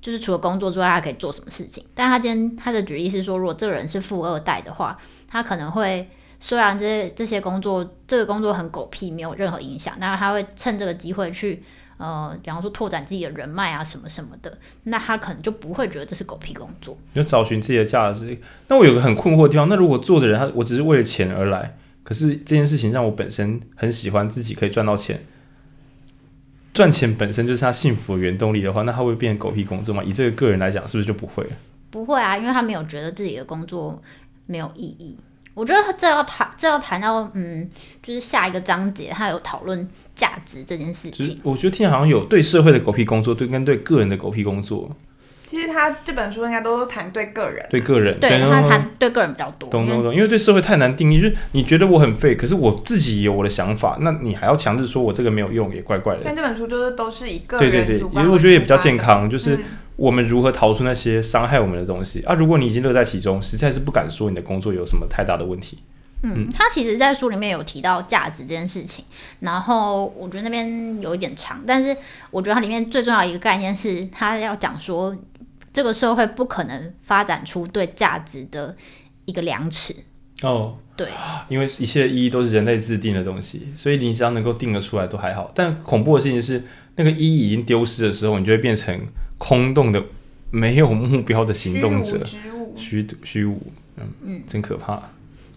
就是除了工作之外，他可以做什么事情。但他今天他的举例是说，如果这个人是富二代的话，他可能会。虽然这些这些工作，这个工作很狗屁，没有任何影响，但是他会趁这个机会去，呃，比方说拓展自己的人脉啊，什么什么的，那他可能就不会觉得这是狗屁工作。就找寻自己的价值。那我有个很困惑的地方，那如果做的人他我只是为了钱而来，可是这件事情让我本身很喜欢，自己可以赚到钱，赚钱本身就是他幸福的原动力的话，那他会变成狗屁工作吗？以这个个人来讲，是不是就不会？不会啊，因为他没有觉得自己的工作没有意义。我觉得这要谈，这要谈到，嗯，就是下一个章节，他有讨论价值这件事情。我觉得听好像有对社会的狗屁工作，对跟对个人的狗屁工作。其实他这本书应该都谈对个人，对个人，对他谈对个人比较多。懂懂懂，因为对社会太难定义，就是你觉得我很废，可是我自己有我的想法，那你还要强制说我这个没有用，也怪怪的。但这本书就是都是一个人对对对，因为我觉得也比较健康，就是。嗯我们如何逃出那些伤害我们的东西啊？如果你已经乐在其中，实在是不敢说你的工作有什么太大的问题。嗯，他其实，在书里面有提到价值这件事情，然后我觉得那边有一点长，但是我觉得它里面最重要的一个概念是，他要讲说，这个社会不可能发展出对价值的一个量尺。哦，对，因为一切意义都是人类制定的东西，所以你只要能够定得出来都还好。但恐怖的事情是，那个意义已经丢失的时候，你就会变成。空洞的、没有目标的行动者，虚虚无，虚无，嗯嗯，真可怕。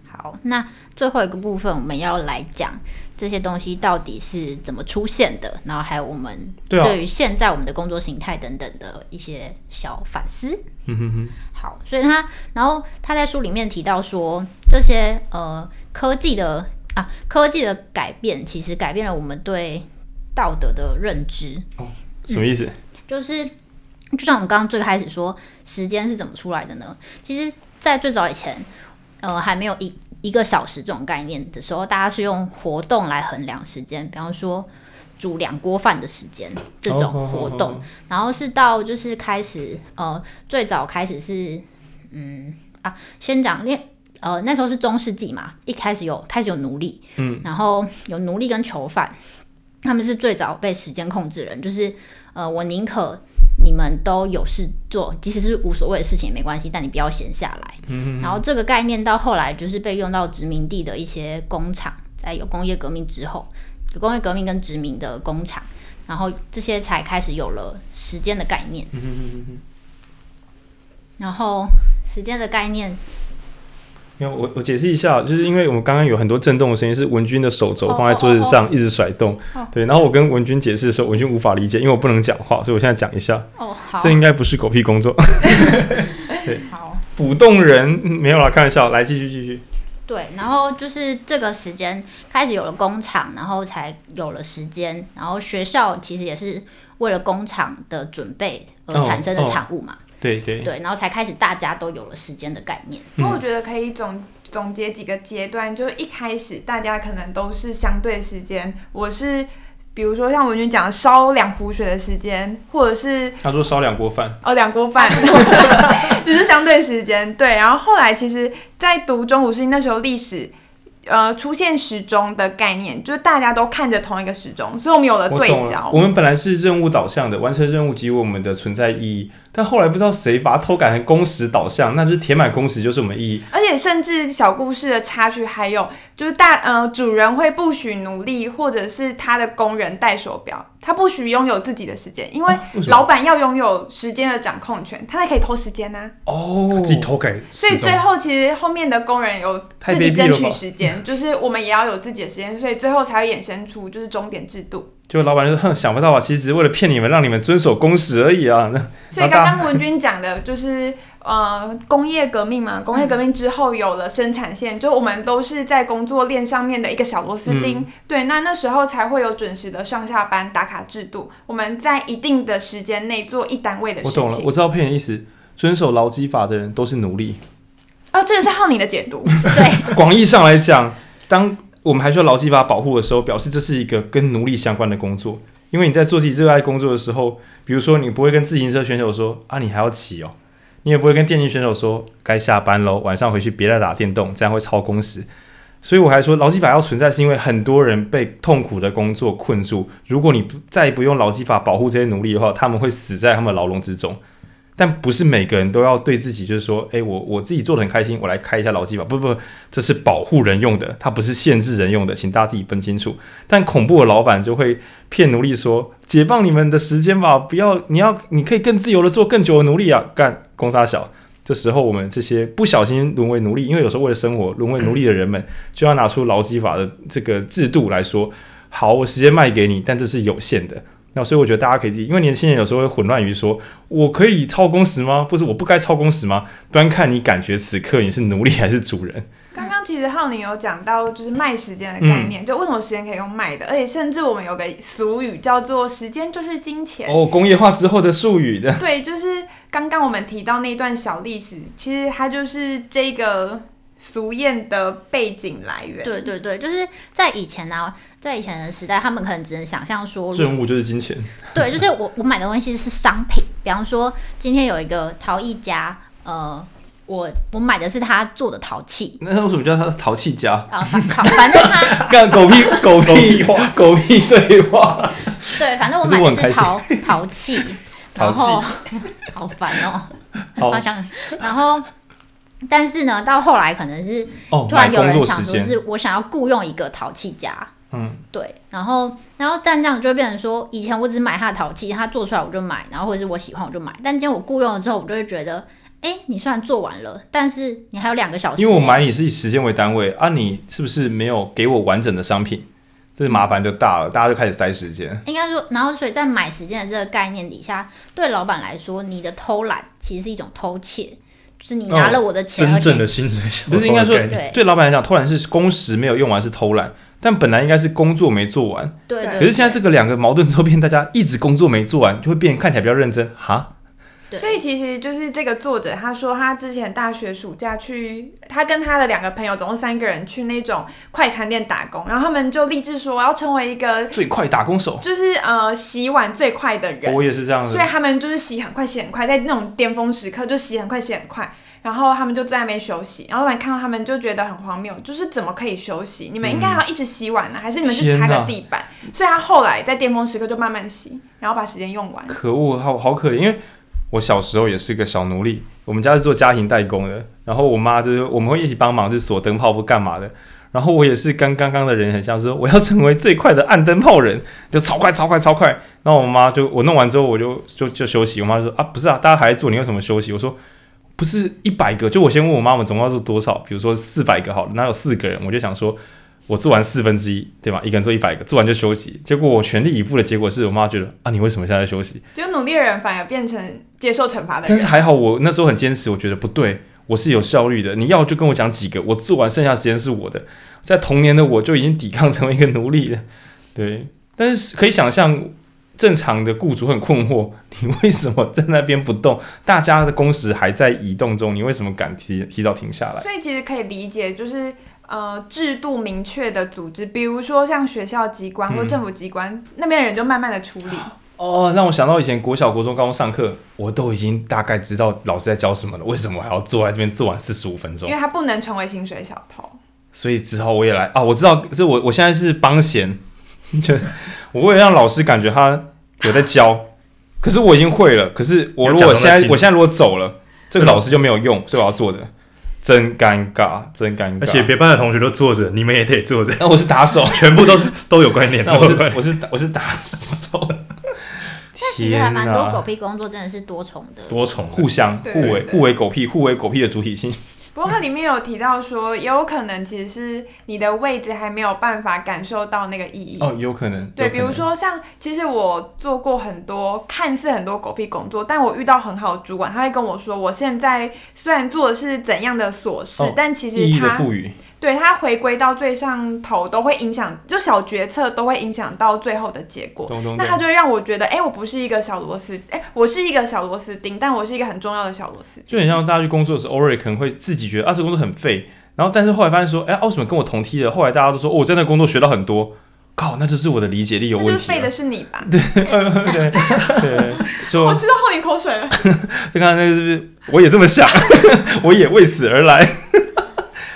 好，那最后一个部分我们要来讲这些东西到底是怎么出现的，然后还有我们对于现在我们的工作形态等等的一些小反思。嗯哼哼。好，所以他然后他在书里面提到说，这些呃科技的啊科技的改变，其实改变了我们对道德的认知。哦，什么意思？嗯、就是就像我们刚刚最开始说，时间是怎么出来的呢？其实，在最早以前，呃，还没有一一个小时这种概念的时候，大家是用活动来衡量时间，比方说煮两锅饭的时间这种活动。Oh, oh, oh, oh. 然后是到就是开始，呃，最早开始是，嗯啊，先讲练呃那时候是中世纪嘛，一开始有开始有奴隶，嗯，然后有奴隶跟囚犯，他们是最早被时间控制人，就是呃，我宁可。你们都有事做，即使是无所谓的事情也没关系，但你不要闲下来。嗯。然后这个概念到后来就是被用到殖民地的一些工厂，在有工业革命之后，有工业革命跟殖民的工厂，然后这些才开始有了时间的概念。嗯。然后时间的概念。我我解释一下，就是因为我们刚刚有很多震动的声音，是文君的手肘放在桌子上一直甩动。Oh, oh, oh. 对，然后我跟文君解释的时候，文君无法理解，因为我不能讲话，所以我现在讲一下。哦，好。这应该不是狗屁工作。对，好。捕动人没有啦，开玩笑。来，继续继续。对，然后就是这个时间开始有了工厂，然后才有了时间，然后学校其实也是为了工厂的准备而产生的产物嘛。Oh, oh. 对对对，然后才开始大家都有了时间的概念。那、嗯、我觉得可以总总结几个阶段，就是一开始大家可能都是相对时间。我是比如说像文君讲的烧两壶水的时间，或者是他说烧两锅饭哦，两锅饭 就是相对时间。对，然后后来其实，在读中古世纪那时候历史。呃，出现时钟的概念，就是大家都看着同一个时钟，所以我们有了对焦。我，我们本来是任务导向的，完成任务即我们的存在意义。但后来不知道谁把它偷改成工时导向，那就是填满工时就是我们意义。而且甚至小故事的插曲还有，就是大呃主人会不许奴隶或者是他的工人戴手表。他不许拥有自己的时间，因为老板要拥有时间的掌控权，他才可以偷时间呢、啊。哦，自己偷改。所以最后其实后面的工人有自己争取时间，就是我们也要有自己的时间，所以最后才会衍生出就是终点制度。就老板就哼，想不到吧？其实只是为了骗你们，让你们遵守工时而已啊。所以刚刚文君讲的就是。呃，工业革命嘛，工业革命之后有了生产线，嗯、就我们都是在工作链上面的一个小螺丝钉。嗯、对，那那时候才会有准时的上下班打卡制度。我们在一定的时间内做一单位的事情。我懂了，我知道骗人意思。遵守劳基法的人都是奴隶。啊，这个是浩宁的解读。对，广义上来讲，当我们还需要劳基法保护的时候，表示这是一个跟奴隶相关的工作。因为你在做自己热爱工作的时候，比如说你不会跟自行车选手说啊，你还要骑哦。你也不会跟电竞选手说该下班喽，晚上回去别再打电动，这样会超工时。所以我还说劳基法要存在，是因为很多人被痛苦的工作困住。如果你不再不用劳基法保护这些奴隶的话，他们会死在他们的牢笼之中。但不是每个人都要对自己就是说，诶，我我自己做的很开心，我来开一下劳基法。不不，这是保护人用的，它不是限制人用的，请大家自己分清楚。但恐怖的老板就会骗奴隶说，解放你们的时间吧，不要，你要，你可以更自由的做更久的奴隶啊，干公杀小。这时候我们这些不小心沦为奴隶，因为有时候为了生活沦为奴隶的人们，就要拿出劳基法的这个制度来说，好，我时间卖给你，但这是有限的。那所以我觉得大家可以，因为年轻人有时候会混乱于说，我可以超工时吗？或是，我不该超工时吗？端看你感觉此刻你是奴隶还是主人。刚刚其实浩宁有讲到，就是卖时间的概念，嗯、就为什么时间可以用卖的，而且甚至我们有个俗语叫做“时间就是金钱”。哦，工业化之后的术语的。对，就是刚刚我们提到那段小历史，其实它就是这个。俗谚的背景来源，对对对，就是在以前呢、啊，在以前的时代，他们可能只能想象说，任务就是金钱。对，就是我我买的东西是商品，比方说今天有一个陶艺家，呃，我我买的是他做的陶器。那为什么叫他陶器家？啊，反反正他 干狗屁狗屁话，狗屁对话。对，反正我买的是陶陶器，然后 好烦哦，好像然后。但是呢，到后来可能是突然有人想说，是我想要雇佣一个淘气家，嗯，对，然后，然后，但这样就会变成说，以前我只买他的陶器，他做出来我就买，然后或者是我喜欢我就买，但今天我雇佣了之后，我就会觉得哎、欸，你虽然做完了，但是你还有两个小时。因为我买你是以时间为单位啊，你是不是没有给我完整的商品？这麻烦就大了，大家就开始塞时间。应该说，然后所以在买时间的这个概念底下，对老板来说，你的偷懒其实是一种偷窃，就是你拿了我的钱，真正的薪水不是应该说对对老板来讲，偷懒是工时没有用完是偷懒，但本来应该是工作没做完。对。可是现在这个两个矛盾之后，变大家一直工作没做完，就会变看起来比较认真哈。所以其实就是这个作者，他说他之前大学暑假去，他跟他的两个朋友，总共三个人去那种快餐店打工，然后他们就立志说要成为一个最快打工手，就是呃洗碗最快的人。我也是这样子，所以他们就是洗很快，洗很快，在那种巅峰时刻就洗很快，洗很快，然后他们就在那边休息。然后老板看到他们就觉得很荒谬，就是怎么可以休息？你们应该要一直洗碗呢，还是你们去擦个地板？所以他后来在巅峰时刻就慢慢洗，然后把时间用完。可恶，好好可怜，因为。我小时候也是个小奴隶，我们家是做家庭代工的，然后我妈就是我们会一起帮忙，就是锁灯泡或干嘛的。然后我也是跟刚刚的人很像，说我要成为最快的按灯泡人，就超快超快超快。然后我妈就我弄完之后我就就就休息，我妈就说啊不是啊，大家还在做，你为什么休息？我说不是一百个，就我先问我妈，我们总共要做多少？比如说四百个好了，哪有四个人？我就想说。我做完四分之一，对吧？一个人做一百个，做完就休息。结果我全力以赴的结果是我妈觉得啊，你为什么现在在休息？就努力的人反而变成接受惩罚的人。但是还好，我那时候很坚持，我觉得不对，我是有效率的。你要就跟我讲几个，我做完剩下时间是我的。在童年的我就已经抵抗成为一个奴隶了，对。但是可以想象，正常的雇主很困惑，你为什么在那边不动？大家的工时还在移动中，你为什么敢提提早停下来？所以其实可以理解，就是。呃，制度明确的组织，比如说像学校机关或政府机关、嗯、那边的人就慢慢的处理。哦，让我想到以前国小、国中、高中上课，我都已经大概知道老师在教什么了，为什么还要坐在这边坐完四十五分钟？因为他不能成为薪水小偷，所以只好我也来啊！我知道，这我我现在是帮闲，就我为了让老师感觉他有在教，可是我已经会了。可是我如果现在我现在如果走了，这个老师就没有用，所以我要坐着。真尴尬，真尴尬！而且别班的同学都坐着，你们也得坐着。那我是打手，全部都是都有观念。那我是 我是我是打手。其实还蛮多狗屁工作，真的是多重的，多重互相互为互为狗屁，互为狗屁的主体性。不过它里面有提到说，也有可能其实是你的位置还没有办法感受到那个意义哦，有可能。对，比如说像，其实我做过很多看似很多狗屁工作，但我遇到很好的主管，他会跟我说，我现在虽然做的是怎样的琐事，哦、但其实意义的赋予。对，它回归到最上头都会影响，就小决策都会影响到最后的结果。那它就会让我觉得，哎，我不是一个小螺丝，哎，我是一个小螺丝钉，但我是一个很重要的小螺丝。就很像大家去工作的时候，偶尔可能会自己觉得啊，这工作很废，然后但是后来发现说，哎，为什么跟我同梯的？后来大家都说，哦，我在那工作学到很多，靠，那就是我的理解力有问题。就是废的是你吧？对对 对，说我知道喝你口水了。就看那个是不是？我也这么想，我也为此而来。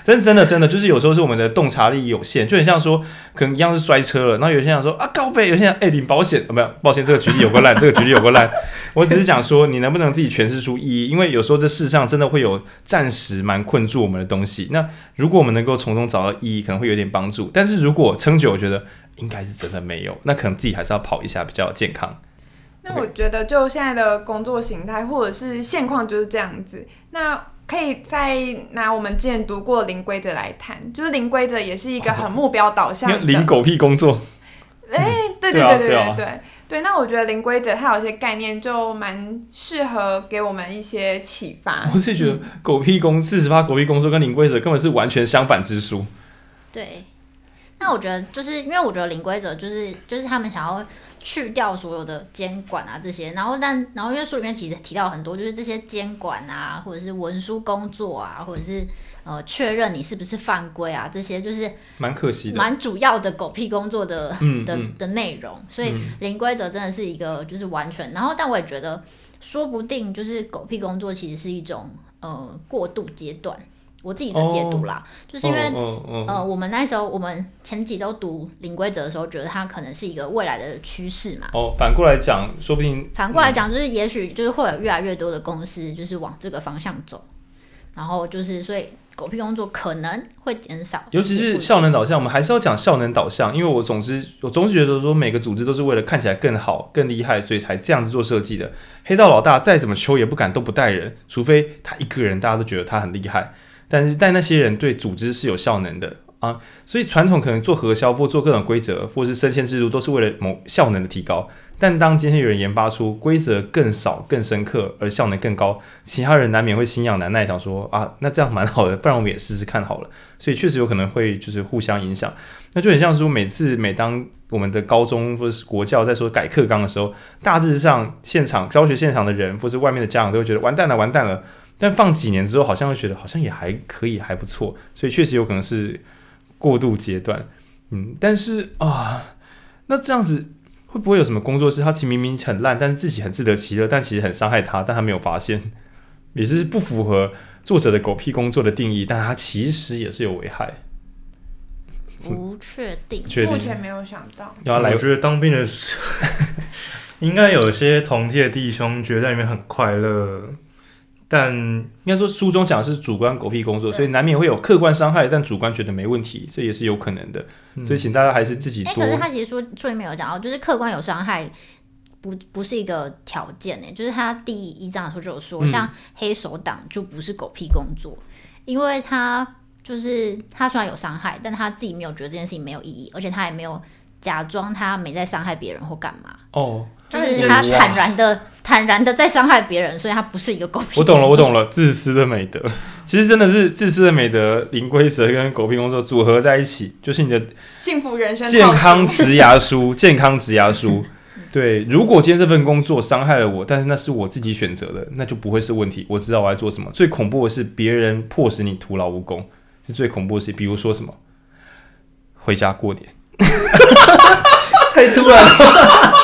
真真的真的，就是有时候是我们的洞察力有限，就很像说，可能一样是摔车了，然后有些人想说啊高飞，有些人哎领保险啊，没有，抱歉，这个举例有个烂，这个举例有个烂，我只是想说，你能不能自己诠释出意义？因为有时候这世上真的会有暂时蛮困住我们的东西，那如果我们能够从中找到意义，可能会有点帮助。但是如果撑久，我觉得应该是真的没有，那可能自己还是要跑一下比较健康。那我觉得就现在的工作形态或者是现况就是这样子，那。可以再拿我们之前读过的零规则来谈，就是零规则也是一个很目标导向的。零狗屁工作。哎、欸，对对对对对对对，对，对。那我觉得零规则它有些概念就蛮适合给我们一些启发。我是觉得狗屁工四十八狗屁工作跟零规则根本是完全相反之书。对。那我觉得就是因为我觉得零规则就是就是他们想要。去掉所有的监管啊，这些，然后但然后因为书里面提提到很多，就是这些监管啊，或者是文书工作啊，或者是呃确认你是不是犯规啊，这些就是蛮可惜的，蛮主要的狗屁工作的的的内容。所以零规则真的是一个就是完全，然后但我也觉得说不定就是狗屁工作其实是一种呃过渡阶段。我自己的解读啦，哦、就是因为、哦哦、呃，我们那时候我们前几周读零规则的时候，觉得它可能是一个未来的趋势嘛。哦，反过来讲，说不定反过来讲，就是也许就是会有越来越多的公司就是往这个方向走。然后就是所以狗屁工作可能会减少，尤其是效能导向，我们还是要讲效能导向，因为我总之我总是觉得说每个组织都是为了看起来更好、更厉害，所以才这样子做设计的。黑道老大再怎么秋也不敢都不带人，除非他一个人，大家都觉得他很厉害。但是但那些人对组织是有效能的啊，所以传统可能做核销或做各种规则，或者是升迁制度，都是为了某效能的提高。但当今天有人研发出规则更少、更深刻而效能更高，其他人难免会心痒难耐，想说啊，那这样蛮好的，不然我们也试试看好了。所以确实有可能会就是互相影响。那就很像说，每次每当我们的高中或者是国教在说改课纲的时候，大致上现场教学现场的人或是外面的家长都会觉得完蛋了，完蛋了。但放几年之后，好像会觉得好像也还可以，还不错。所以确实有可能是过渡阶段。嗯，但是啊，那这样子。会不会有什么工作是他其实明明很烂，但是自己很自得其乐，但其实很伤害他，但他没有发现，也是不符合作者的狗屁工作的定义，但他其实也是有危害。不确定，目前没有想到。要来，我觉得当兵的时候，应该有些同梯的弟兄觉得在里面很快乐。但应该说，书中讲的是主观狗屁工作，所以难免会有客观伤害，但主观觉得没问题，这也是有可能的。所以请大家还是自己多。哎、欸，可是他其实说书里面有讲到，就是客观有伤害不不是一个条件呢。就是他第一章的时候就有说，像黑手党就不是狗屁工作，嗯、因为他就是他虽然有伤害，但他自己没有觉得这件事情没有意义，而且他也没有假装他没在伤害别人或干嘛。哦。就是他坦然的、坦然的在伤害别人，所以他不是一个狗屁。我懂了，我懂了，自私的美德，其实真的是自私的美德，零规则跟狗屁工作组合在一起，就是你的幸福人生健康职涯书。健康职涯书，对，如果今天这份工作伤害了我，但是那是我自己选择的，那就不会是问题。我知道我在做什么。最恐怖的是别人迫使你徒劳无功，是最恐怖的事。比如说什么，回家过年，太突然了。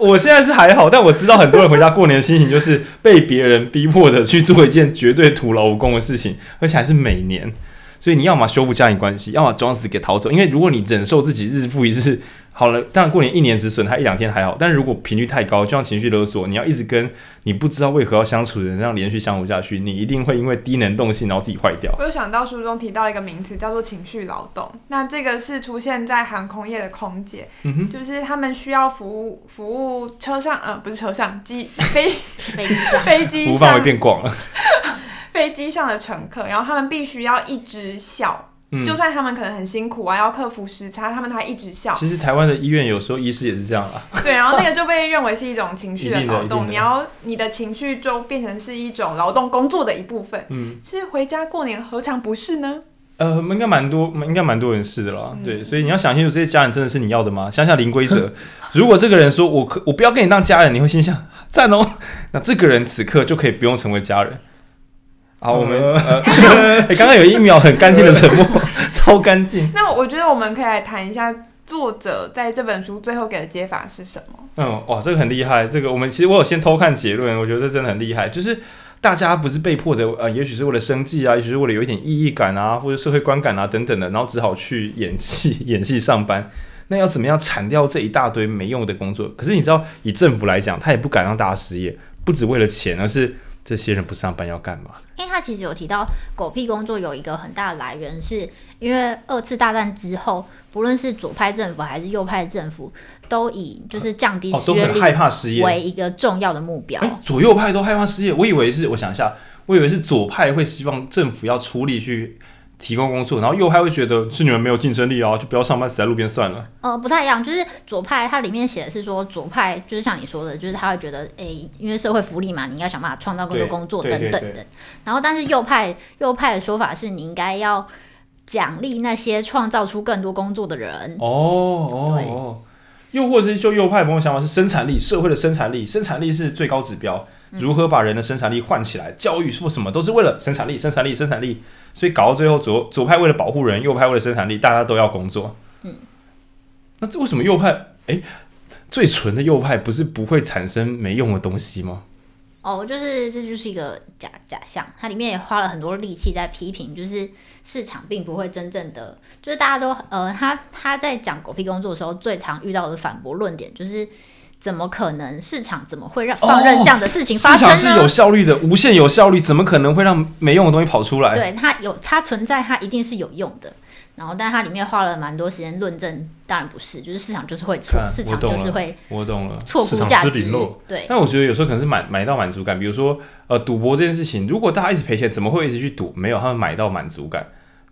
我现在是还好，但我知道很多人回家过年的心情就是被别人逼迫着去做一件绝对徒劳无功的事情，而且还是每年。所以你要么修复家庭关系，要么装死给逃走。因为如果你忍受自己日复一日。好了，当然过年一年只损他一两天还好，但如果频率太高，就像情绪勒索，你要一直跟你不知道为何要相处的人这样连续相处下去，你一定会因为低能动性然后自己坏掉。我有想到书中提到一个名词叫做情绪劳动，那这个是出现在航空业的空姐，嗯，就是他们需要服务服务车上，呃，不是车上机飞 飞机上飞机上，服务范围变广了，飞机上的乘客，然后他们必须要一直笑。嗯、就算他们可能很辛苦啊，要克服时差，他们还一直笑。其实台湾的医院有时候医师也是这样啊。对，然后那个就被认为是一种情绪的 劳动，你要你的情绪就变成是一种劳动工作的一部分。嗯，其实回家过年何尝不是呢？呃，应该蛮多，应该蛮多人是的啦。嗯、对，所以你要想清楚，这些家人真的是你要的吗？想想零规则，如果这个人说我可我不要跟你当家人，你会心想赞哦。那这个人此刻就可以不用成为家人。好，我们呃，刚刚有一秒很干净的沉默，超干净。那我觉得我们可以来谈一下作者在这本书最后给的解法是什么？嗯，哇，这个很厉害。这个我们其实我有先偷看结论，我觉得这真的很厉害。就是大家不是被迫的，呃，也许是为了生计啊，也许是为了有一点意义感啊，或者社会观感啊等等的，然后只好去演戏、演戏上班。那要怎么样铲掉这一大堆没用的工作？可是你知道，以政府来讲，他也不敢让大家失业，不只为了钱，而是。这些人不上班要干嘛？因为他其实有提到狗屁工作有一个很大的来源，是因为二次大战之后，不论是左派政府还是右派政府，都以就是降低失业率害怕失业为一个重要的目标。欸，左右派都害怕失业，我以为是，我想一下，我以为是左派会希望政府要出力去。提供工作，然后右派会觉得是你们没有竞争力啊，就不要上班，死在路边算了。呃，不太一样，就是左派它里面写的是说，左派就是像你说的，就是他会觉得，诶、欸，因为社会福利嘛，你应该想办法创造更多工作等等的。然后，但是右派右派的说法是你应该要奖励那些创造出更多工作的人。哦哦，又或者是就右派某种想法是生产力，社会的生产力，生产力是最高指标，如何把人的生产力换起来？教育说什么都是为了生产力，生产力，生产力。所以搞到最后，左左派为了保护人，右派为了生产力，大家都要工作。嗯，那这为什么右派？哎、欸，最纯的右派不是不会产生没用的东西吗？哦，就是这就是一个假假象，它里面也花了很多力气在批评，就是市场并不会真正的，就是大家都呃，他他在讲狗屁工作的时候，最常遇到的反驳论点就是怎么可能？市场怎么会让放任这样的事情发生呢？哦，市场是有效率的，无限有效率，怎么可能会让没用的东西跑出来？对，它有，它存在，它一定是有用的。然后，但它里面花了蛮多时间论证，当然不是，就是市场就是会错，市场就是会我懂了，错估价值。对。但我觉得有时候可能是买买到满足感，比如说呃赌博这件事情，如果大家一直赔钱，怎么会一直去赌？没有，他们买到满足感。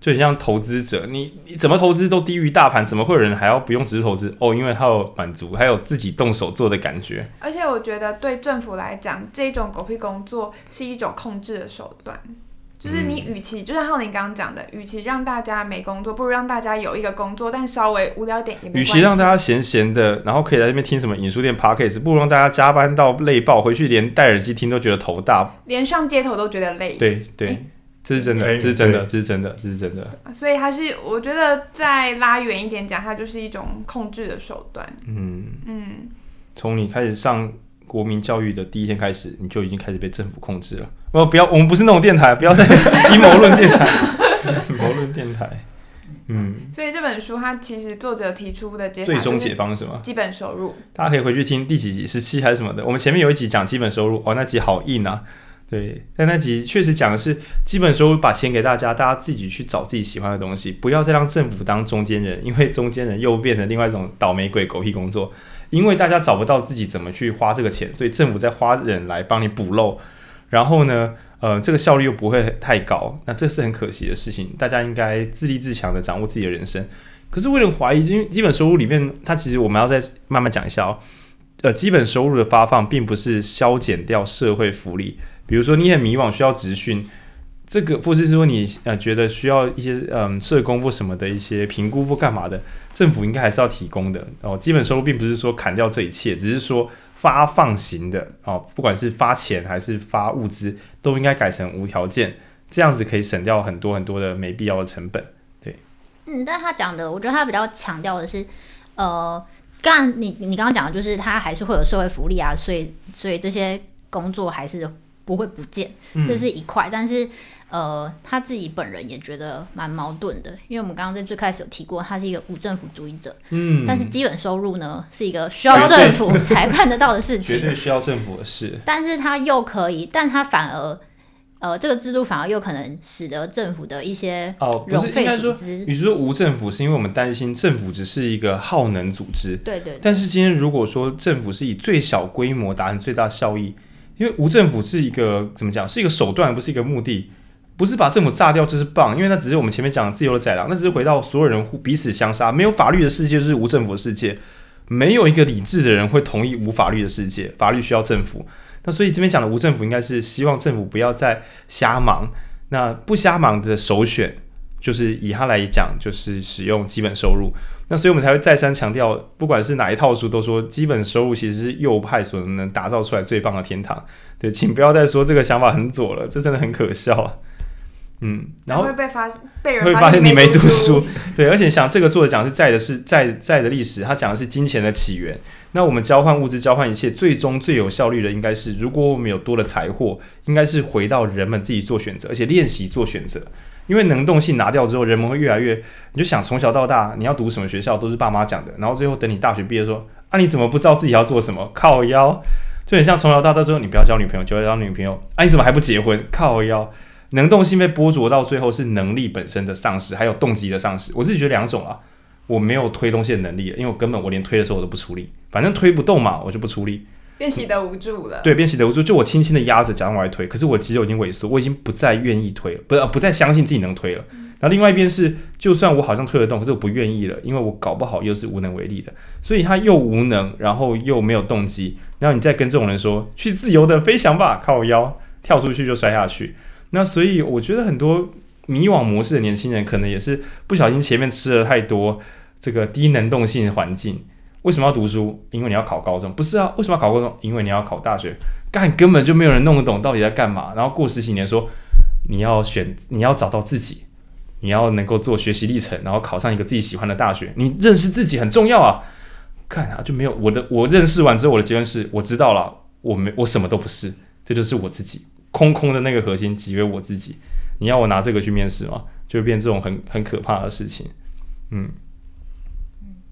就很像投资者，你你怎么投资都低于大盘，怎么会有人还要不用只是投资？哦，因为他有满足，还有自己动手做的感觉。而且我觉得对政府来讲，这种狗屁工作是一种控制的手段。就是你与其，就像浩宁刚刚讲的，与其让大家没工作，不如让大家有一个工作，但稍微无聊点也没关系。与其让大家闲闲的，然后可以在那边听什么影书店 Podcast，不如让大家加班到累爆，回去连戴耳机听都觉得头大，连上街头都觉得累。对对。欸这是真的，这是真的，这是真的，这是真的。所以它是，我觉得再拉远一点讲，它就是一种控制的手段。嗯嗯，从你开始上国民教育的第一天开始，你就已经开始被政府控制了。哦，不要，我们不是那种电台，不要再 阴谋论电台，阴谋论电台。嗯。所以这本书它其实作者提出的解法，最终解方是什么？基本收入。大家可以回去听第几集，十七还是什么的？我们前面有一集讲基本收入，哦，那集好硬啊。对，但那集确实讲的是基本收入，把钱给大家，大家自己去找自己喜欢的东西，不要再让政府当中间人，因为中间人又变成另外一种倒霉鬼、狗屁工作。因为大家找不到自己怎么去花这个钱，所以政府在花人来帮你补漏，然后呢，呃，这个效率又不会太高，那这是很可惜的事情。大家应该自立自强的掌握自己的人生。可是为了怀疑，因为基本收入里面，它其实我们要再慢慢讲一下哦。呃，基本收入的发放并不是削减掉社会福利。比如说你很迷惘，需要职训，这个或是说你呃觉得需要一些嗯社工或什么的一些评估或干嘛的，政府应该还是要提供的哦。基本收入并不是说砍掉这一切，只是说发放型的哦，不管是发钱还是发物资，都应该改成无条件，这样子可以省掉很多很多的没必要的成本。对，嗯，但他讲的，我觉得他比较强调的是，呃，刚刚你你刚刚讲的就是他还是会有社会福利啊，所以所以这些工作还是。不会不见，这是一块，嗯、但是呃，他自己本人也觉得蛮矛盾的，因为我们刚刚在最开始有提过，他是一个无政府主义者，嗯，但是基本收入呢是一个需要政府才办得到的事情，绝对需要政府的事，但是他又可以，但他反而呃，这个制度反而又可能使得政府的一些哦，不是应该说，比如说无政府，是因为我们担心政府只是一个耗能组织，对，对对，但是今天如果说政府是以最小规模达成最大效益。因为无政府是一个怎么讲？是一个手段，不是一个目的。不是把政府炸掉就是棒，因为那只是我们前面讲的自由的宰狼，那只是回到所有人互彼此相杀。没有法律的世界就是无政府的世界，没有一个理智的人会同意无法律的世界。法律需要政府，那所以这边讲的无政府应该是希望政府不要再瞎忙。那不瞎忙的首选就是以他来讲，就是使用基本收入。那所以我们才会再三强调，不管是哪一套书，都说基本收入其实是右派所能打造出来最棒的天堂。对，请不要再说这个想法很左了，这真的很可笑。嗯，然后会被发被人会发现你没读书。对，而且想这个作者讲的是在的是在在的历史，他讲的是金钱的起源。那我们交换物资，交换一切，最终最有效率的应该是，如果我们有多的财货，应该是回到人们自己做选择，而且练习做选择。因为能动性拿掉之后，人们会越来越，你就想从小到大你要读什么学校都是爸妈讲的，然后最后等你大学毕业说啊，你怎么不知道自己要做什么？靠腰，就很像从小到大之后你不要交女朋友就要交女朋友，啊你怎么还不结婚？靠腰，能动性被剥夺到最后是能力本身的丧失，还有动机的丧失。我自己觉得两种啊，我没有推东西的能力，因为我根本我连推的时候我都不出力，反正推不动嘛，我就不出力。变习得无助了，对，变习得无助，就我轻轻的压着，假装往外推，可是我肌肉已经萎缩，我已经不再愿意推了，不，不再相信自己能推了。然后另外一边是，就算我好像推得动，可是我不愿意了，因为我搞不好又是无能为力的，所以他又无能，然后又没有动机。然后你再跟这种人说，去自由的飞翔吧，靠腰跳出去就摔下去。那所以我觉得很多迷惘模式的年轻人，可能也是不小心前面吃了太多这个低能动性环境。为什么要读书？因为你要考高中，不是啊？为什么要考高中？因为你要考大学。干，根本就没有人弄得懂到底在干嘛。然后过十几年说你要选，你要找到自己，你要能够做学习历程，然后考上一个自己喜欢的大学。你认识自己很重要啊！看啊，就没有我的。我认识完之后，我的结论是我知道了，我没我什么都不是，这就是我自己空空的那个核心，即为我自己。你要我拿这个去面试吗？就变这种很很可怕的事情。嗯。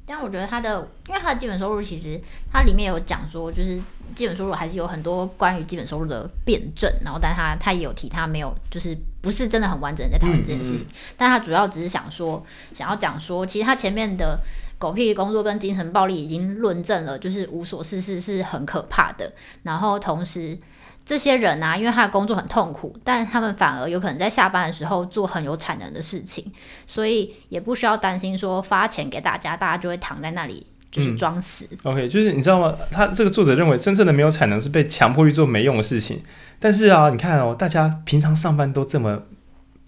但我觉得他的，因为他的基本收入其实它里面有讲说，就是基本收入还是有很多关于基本收入的辩证，然后但他他也有提，他没有就是不是真的很完整在讨论这件事情，嗯嗯嗯，但他主要只是想说，想要讲说，其实他前面的狗屁工作跟精神暴力已经论证了，就是无所事事是很可怕的，然后同时。这些人啊，因为他的工作很痛苦，但他们反而有可能在下班的时候做很有产能的事情，所以也不需要担心说发钱给大家，大家就会躺在那里就是装死。嗯。OK，就是你知道吗？他这个作者认为，真正的没有产能是被强迫去做没用的事情。但是啊，你看哦，大家平常上班都这么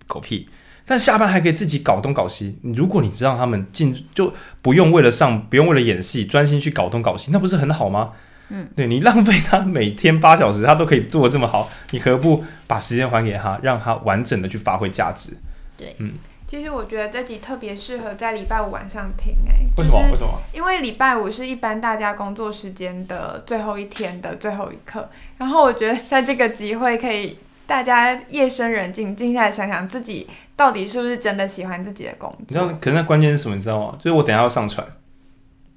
狗屁，但下班还可以自己搞东搞西。如果你知道他们进就不用为了上，不用为了演戏，专心去搞东搞西，那不是很好吗？嗯，对，你浪费他每天八小时，他都可以做得这么好，你何不把时间还给他，让他完整的去发挥价值？对，嗯，其实我觉得这集特别适合在礼拜五晚上听，哎，为什么？为什么？因为礼拜五是一般大家工作时间的最后一天的最后一刻，然后我觉得在这个机会可以大家夜深人静，静下来想想自己到底是不是真的喜欢自己的工作。你知道，可是那关键是什么？你知道吗？就是我等一下要上传。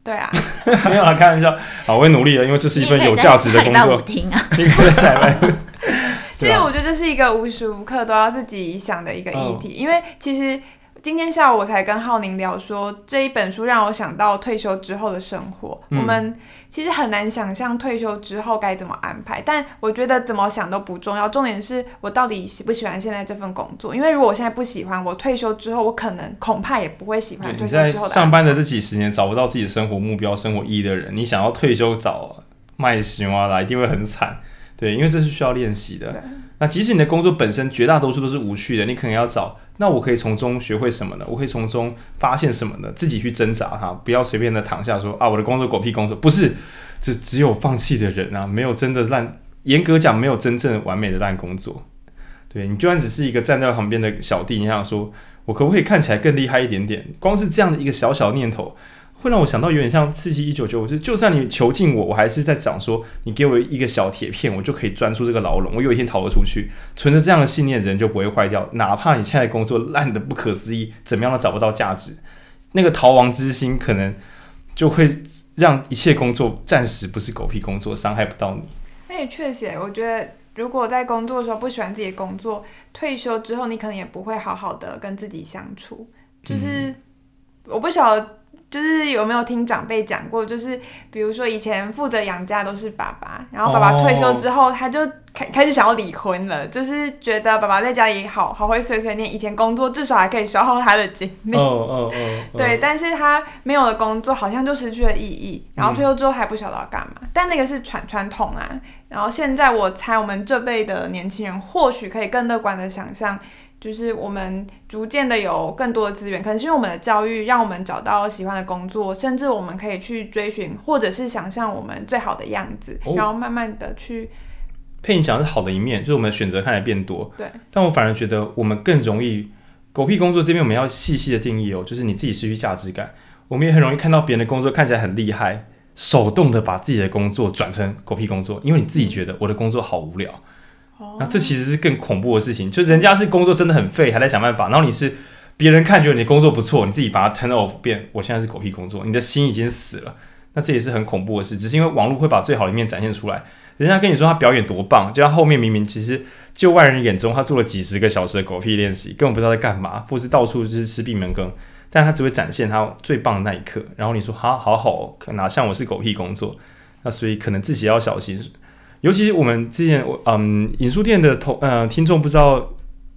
对啊，没有啦，开玩笑。好，我会努力的，因为这是一份有价值的工作。听啊，你可以在下礼拜。其实我觉得这是一个无时无刻都要自己想的一个议题，哦、因为其实。今天下午我才跟浩宁聊说，这一本书让我想到退休之后的生活。嗯、我们其实很难想象退休之后该怎么安排，但我觉得怎么想都不重要，重点是我到底喜不喜欢现在这份工作。因为如果我现在不喜欢，我退休之后我可能恐怕也不会喜欢退休之后的。你在上班的这几十年找不到自己的生活目标、生活意义的人，你想要退休找卖熊啊啦，一定会很惨。对，因为这是需要练习的。那即使你的工作本身绝大多数都是无趣的，你可能要找。那我可以从中学会什么呢？我可以从中发现什么呢？自己去挣扎哈，不要随便的躺下说啊，我的工作狗屁工作，不是，这只有放弃的人啊，没有真的烂，严格讲没有真正完美的烂工作。对，你就算只是一个站在旁边的小弟，你想说，我可不可以看起来更厉害一点点？光是这样的一个小小念头。会让我想到有点像刺激一九九五，就就算你囚禁我，我还是在讲说，你给我一个小铁片，我就可以钻出这个牢笼，我有一天逃得出去。存着这样的信念，人就不会坏掉。哪怕你现在工作烂得不可思议，怎么样都找不到价值，那个逃亡之心可能就会让一切工作暂时不是狗屁工作，伤害不到你。那也确实，我觉得如果在工作的时候不喜欢自己的工作，退休之后你可能也不会好好的跟自己相处。就是、嗯、我不晓得。就是有没有听长辈讲过？就是比如说以前负责养家都是爸爸，然后爸爸退休之后，他就开开始想要离婚了。Oh. 就是觉得爸爸在家里好好会碎碎念，以前工作至少还可以消耗他的精力。哦哦哦。对，但是他没有了工作，好像就失去了意义。然后退休之后还不晓得要干嘛。嗯、但那个是传传统啊。然后现在我猜我们这辈的年轻人或许可以更乐观的想象。就是我们逐渐的有更多的资源，可能是因为我们的教育让我们找到喜欢的工作，甚至我们可以去追寻，或者是想象我们最好的样子，哦、然后慢慢的去。配你讲的是好的一面，就是我们的选择看来变多。对。但我反而觉得我们更容易狗屁工作这边，我们要细细的定义哦，就是你自己失去价值感，我们也很容易看到别人的工作看起来很厉害，手动的把自己的工作转成狗屁工作，因为你自己觉得我的工作好无聊。那这其实是更恐怖的事情，就人家是工作真的很废，还在想办法，然后你是别人看觉得你的工作不错，你自己把它 turn off 变，我现在是狗屁工作，你的心已经死了。那这也是很恐怖的事，只是因为网络会把最好的一面展现出来，人家跟你说他表演多棒，就他后面明明其实就外人眼中他做了几十个小时的狗屁练习，根本不知道在干嘛，或是到处就是吃闭门羹，但他只会展现他最棒的那一刻，然后你说哈好好哦，哪像我是狗屁工作，那所以可能自己要小心。尤其我们之前，嗯，影书店的同呃听众不知道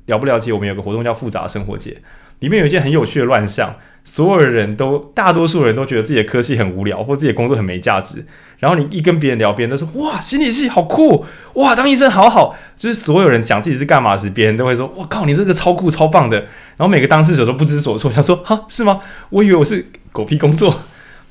了不了解，我们有个活动叫复杂生活节，里面有一件很有趣的乱象，所有人都大多数人都觉得自己的科系很无聊，或自己的工作很没价值。然后你一跟别人聊，别人都说哇，心理系好酷，哇，当医生好好。就是所有人讲自己是干嘛时，别人都会说哇靠，你这个超酷超棒的。然后每个当事者都不知所措，想说哈是吗？我以为我是狗屁工作。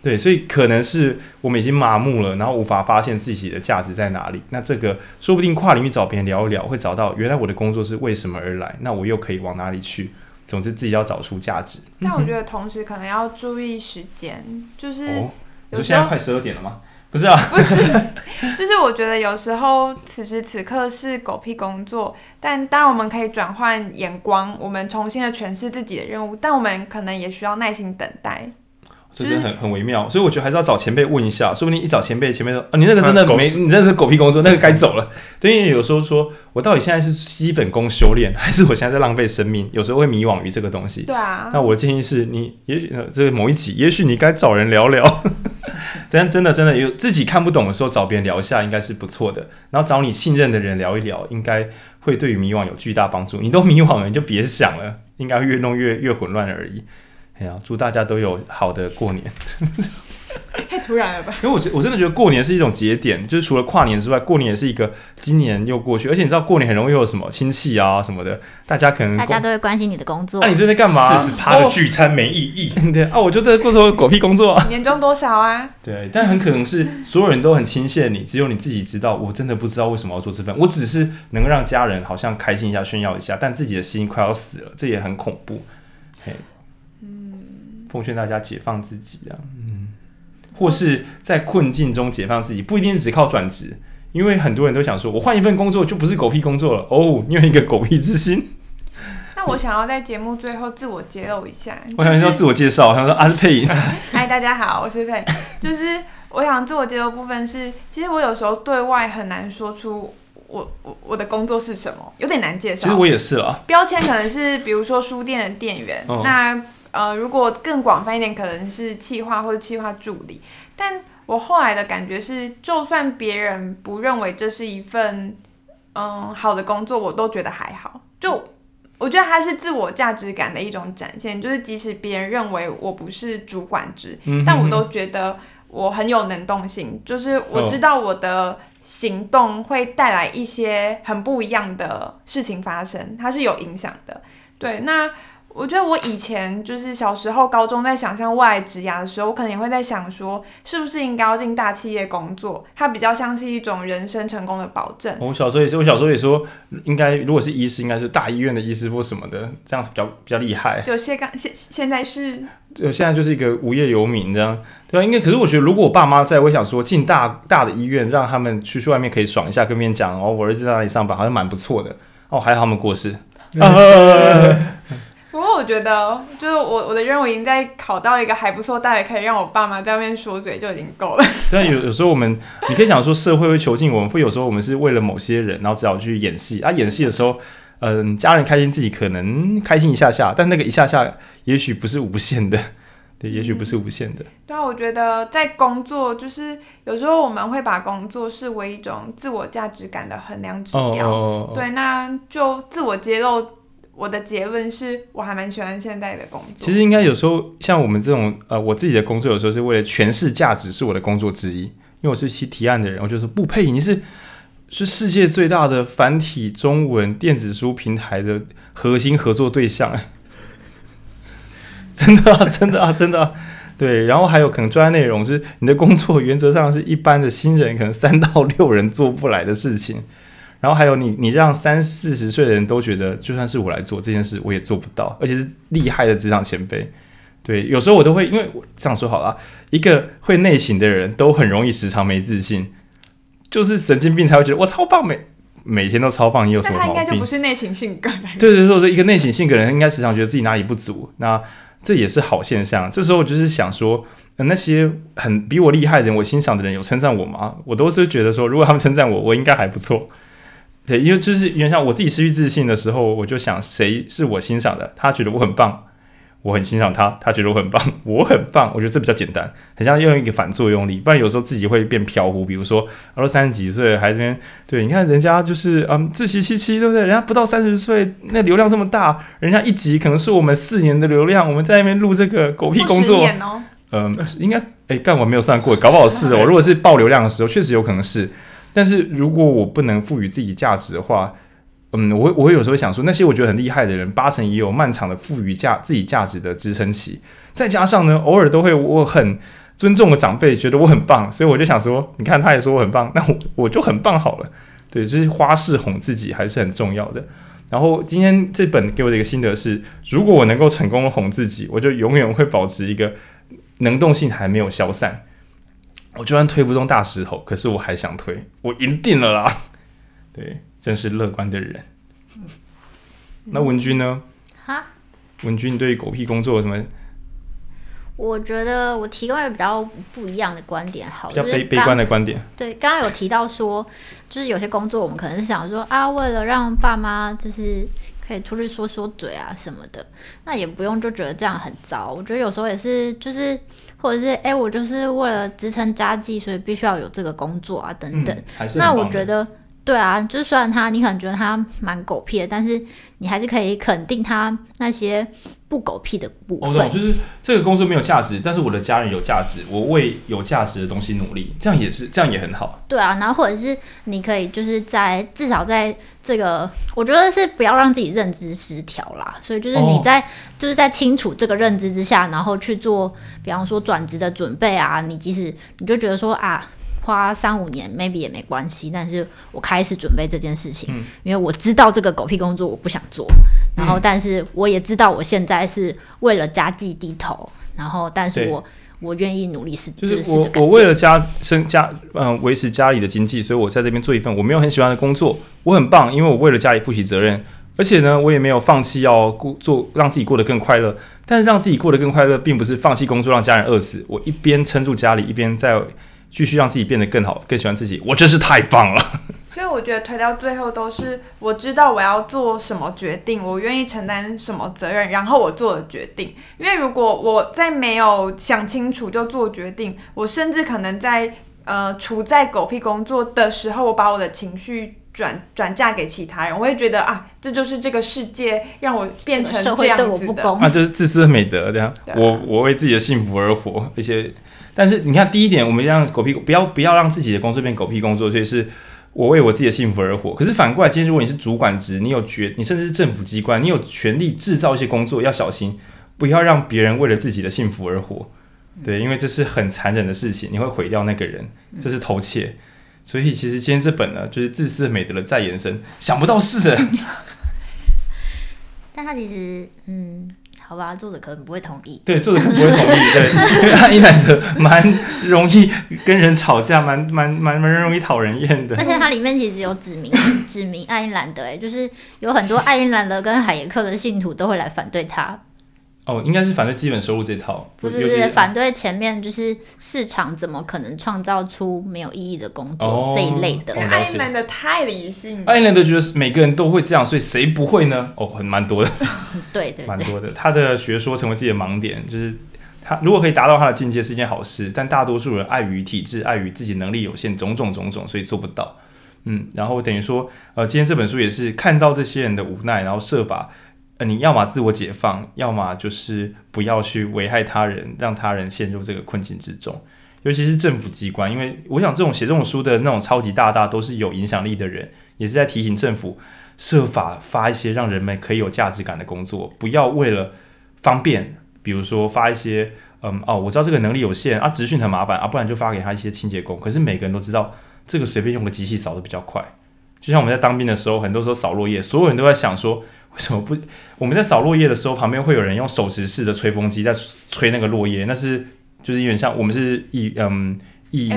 对，所以可能是我们已经麻木了，然后无法发现自己的价值在哪里。那这个说不定跨领域找别人聊一聊，会找到原来我的工作是为什么而来，那我又可以往哪里去？总之自己要找出价值。但我觉得同时可能要注意时间，就是哦，你说现在快十二点了吗？不是啊，不是，就是我觉得有时候此时此刻是狗屁工作，但当然我们可以转换眼光，我们重新的诠释自己的任务，但我们可能也需要耐心等待。这真的很很微妙，所以我觉得还是要找前辈问一下，说不定一找前辈，前辈说啊，你那个真的没，你真的是狗屁工作，那个该走了。对，因为有时候说我到底现在是基本功修炼，还是我现在在浪费生命？有时候会迷惘于这个东西。对啊。那我的建议是你，也许这个某一集，也许你该找人聊聊。但真的真的有自己看不懂的时候，找别人聊一下应该是不错的。然后找你信任的人聊一聊，应该会对于迷惘有巨大帮助。你都迷惘了，你就别想了，应该越弄越越混乱而已。哎呀，祝大家都有好的过年。太突然了吧？因为我我真的觉得过年是一种节点，就是除了跨年之外，过年也是一个今年又过去，而且你知道过年很容易有什么亲戚啊什么的，大家可能大家都会关心你的工作。那、啊、你这在干嘛？四十趴的聚餐没意义。对啊，我就在过着狗屁工作、啊。年终多少啊？对，但很可能是所有人都很钦羡你，只有你自己知道。我真的不知道为什么要做这份，我只是能让家人好像开心一下、炫耀一下，但自己的心快要死了，这也很恐怖。奉劝大家解放自己啊，嗯。或是在困境中解放自己，不一定只靠转职，因为很多人都想说，我换一份工作就不是狗屁工作了。哦，你有一个狗屁之心。那我想要在节目最后自我揭露一下，我想要自我介绍，我想说阿是佩颖。嗨，大家好，我是佩。就是我想自我揭露部分是，其实我有时候对外很难说出我我我的工作是什么，有点难介绍。其实我也是啊，标签可能是比如说书店的店员，哦、那。呃，如果更广泛一点，可能是企划或者企划助理。但我后来的感觉是，就算别人不认为这是一份嗯好的工作，我都觉得还好。就我觉得它是自我价值感的一种展现，就是即使别人认为我不是主管职，但我都觉得我很有能动性，就是我知道我的行动会带来一些很不一样的事情发生，它是有影响的。对，那。我觉得我以前就是小时候、高中在想象未来职涯的时候，我可能也会在想说，是不是应该要进大企业工作？它比较像是一种人生成功的保证。我小时候也是，我小时候也说，应该如果是医师，应该是大医院的医师或什么的，这样子比较比较厉害。就现刚现现在是，就现在就是一个无业游民这样，对吧？应该可是我觉得，如果我爸妈在，我想说进大大的医院，让他们去去外面可以爽一下，跟别人讲哦，我儿子在哪里上班，好像蛮不错的。哦，还好他们过世。不过我觉得，就是我我的任务已经在考到一个还不错，大概可以让我爸妈在外面说嘴就已经够了。对，有有时候我们，你可以想说社会会囚禁我们，会有时候我们是为了某些人，然后只好去演戏啊。演戏的时候，嗯，家人开心，自己可能开心一下下，但那个一下下，也许不是无限的，对，也许不是无限的。对啊，我觉得在工作，就是有时候我们会把工作视为一种自我价值感的衡量指标。Oh, oh, oh, oh. 对，那就自我揭露。我的结论是我还蛮喜欢现在的工作。其实应该有时候像我们这种呃，我自己的工作有时候是为了诠释价值，是我的工作之一。因为我是提提案的人，我就说不配，你是是世界最大的繁体中文电子书平台的核心合作对象。真的啊，真的啊，真的啊。对，然后还有可能专业内容，就是你的工作原则上是一般的新人可能三到六人做不来的事情。然后还有你，你让三四十岁的人都觉得，就算是我来做这件事，我也做不到，而且是厉害的职场前辈。对，有时候我都会，因为我这样说好了，一个会内省的人都很容易时常没自信，就是神经病才会觉得我超棒，每每天都超棒，你有什么毛病？那他应该就不是内倾性格。对对对，说一个内省性格的人应该时常觉得自己哪里不足，那这也是好现象。这时候我就是想说，那些很比我厉害的人，我欣赏的人有称赞我吗？我都是觉得说，如果他们称赞我，我应该还不错。对，因为就是原像我自己失去自信的时候，我就想谁是我欣赏的，他觉得我很棒，我很欣赏他，他觉得我很棒，我很棒，我觉得这比较简单，很像用一个反作用力，不然有时候自己会变飘忽。比如说，我都三十几岁还这边，对，你看人家就是嗯自习七七，对不对？人家不到三十岁，那流量这么大，人家一集可能是我们四年的流量，我们在那边录这个狗屁工作，哦、嗯，应该哎，干我没有算过，搞不好是哦。如果是爆流量的时候，确实有可能是。但是如果我不能赋予自己价值的话，嗯，我会我有时候想说，那些我觉得很厉害的人，八成也有漫长的赋予价自己价值的支撑期。再加上呢，偶尔都会我很尊重的长辈觉得我很棒，所以我就想说，你看他也说我很棒，那我我就很棒好了。对，就是花式哄自己还是很重要的。然后今天这本给我的一个心得是，如果我能够成功的哄自己，我就永远会保持一个能动性还没有消散。我就算推不动大石头，可是我还想推，我赢定了啦！对，真是乐观的人。嗯、那文君呢？哈？文君，你对狗屁工作有什么？我觉得我提供一个比较不一样的观点，好，比较悲悲观的观点。对，刚刚有提到说，就是有些工作我们可能是想说啊，为了让爸妈就是可以出去说说嘴啊什么的，那也不用就觉得这样很糟。我觉得有时候也是，就是或者是哎、欸，我就是为了支撑家计，所以必须要有这个工作啊等等。嗯、那我觉得。对啊，就虽然他你可能觉得他蛮狗屁的，但是你还是可以肯定他那些不狗屁的部分。哦，就是这个工作没有价值，但是我的家人有价值，我为有价值的东西努力，这样也是这样也很好。对啊，然后或者是你可以就是在至少在这个，我觉得是不要让自己认知失调啦。所以就是你在、哦、就是在清楚这个认知之下，然后去做，比方说转职的准备啊，你即使你就觉得说啊。花三五年 maybe 也没关系，但是我开始准备这件事情，嗯、因为我知道这个狗屁工作我不想做，然后但是我也知道我现在是为了家计低头，然后但是我我愿意努力是就是我我为了家生家嗯维持家里的经济，所以我在这边做一份我没有很喜欢的工作，我很棒，因为我为了家里负起责任，而且呢我也没有放弃要过做让自己过得更快乐，但是让自己过得更快乐并不是放弃工作让家人饿死，我一边撑住家里一边在。继续让自己变得更好，更喜欢自己，我真是太棒了。所以我觉得推到最后都是我知道我要做什么决定，我愿意承担什么责任，然后我做了决定。因为如果我在没有想清楚就做决定，我甚至可能在呃处在狗屁工作的时候，我把我的情绪转转嫁给其他人，我会觉得啊，这就是这个世界让我变成这样子的，社会对我不公，啊，就是自私的美德这样。我我为自己的幸福而活，而且。但是你看，第一点，我们让狗屁不要不要让自己的工作变狗屁工作，所以是我为我自己的幸福而活。可是反过来，今天如果你是主管职，你有权，你甚至是政府机关，你有权利制造一些工作，要小心，不要让别人为了自己的幸福而活。对，因为这是很残忍的事情，你会毁掉那个人，这是偷窃。所以其实今天这本呢，就是自私的美德的再延伸，想不到是。但他其实，嗯。好吧，作者可能不会同意。对，作者可能不会同意。对，因为爱因兰德蛮容易跟人吵架，蛮蛮蛮蛮容易讨人厌的。而且它里面其实有指明指明爱因兰德，哎，就是有很多爱因兰德跟海耶克的信徒都会来反对他。哦，应该是反对基本收入这套，不是不是反对前面就是市场怎么可能创造出没有意义的工作、哦、这一类的。爱因兰的太理性，爱因兰都觉得每个人都会这样，所以谁不会呢？哦，很蛮多的，对，对对，蛮多的。他的学说成为自己的盲点，就是他如果可以达到他的境界是一件好事，但大多数人碍于体制，碍于自己能力有限，种种种种，所以做不到。嗯，然后等于说，呃，今天这本书也是看到这些人的无奈，然后设法。你要么自我解放，要么就是不要去危害他人，让他人陷入这个困境之中。尤其是政府机关，因为我想这种写这种书的那种超级大大都是有影响力的人，也是在提醒政府设法发一些让人们可以有价值感的工作，不要为了方便，比如说发一些，嗯哦，我知道这个能力有限啊，职训很麻烦啊，不然就发给他一些清洁工。可是每个人都知道，这个随便用个机器扫得比较快。就像我们在当兵的时候，很多时候扫落叶，所有人都在想说。为什么不？我们在扫落叶的时候，旁边会有人用手持式的吹风机在吹那个落叶，那是就是有点像我们是义嗯义，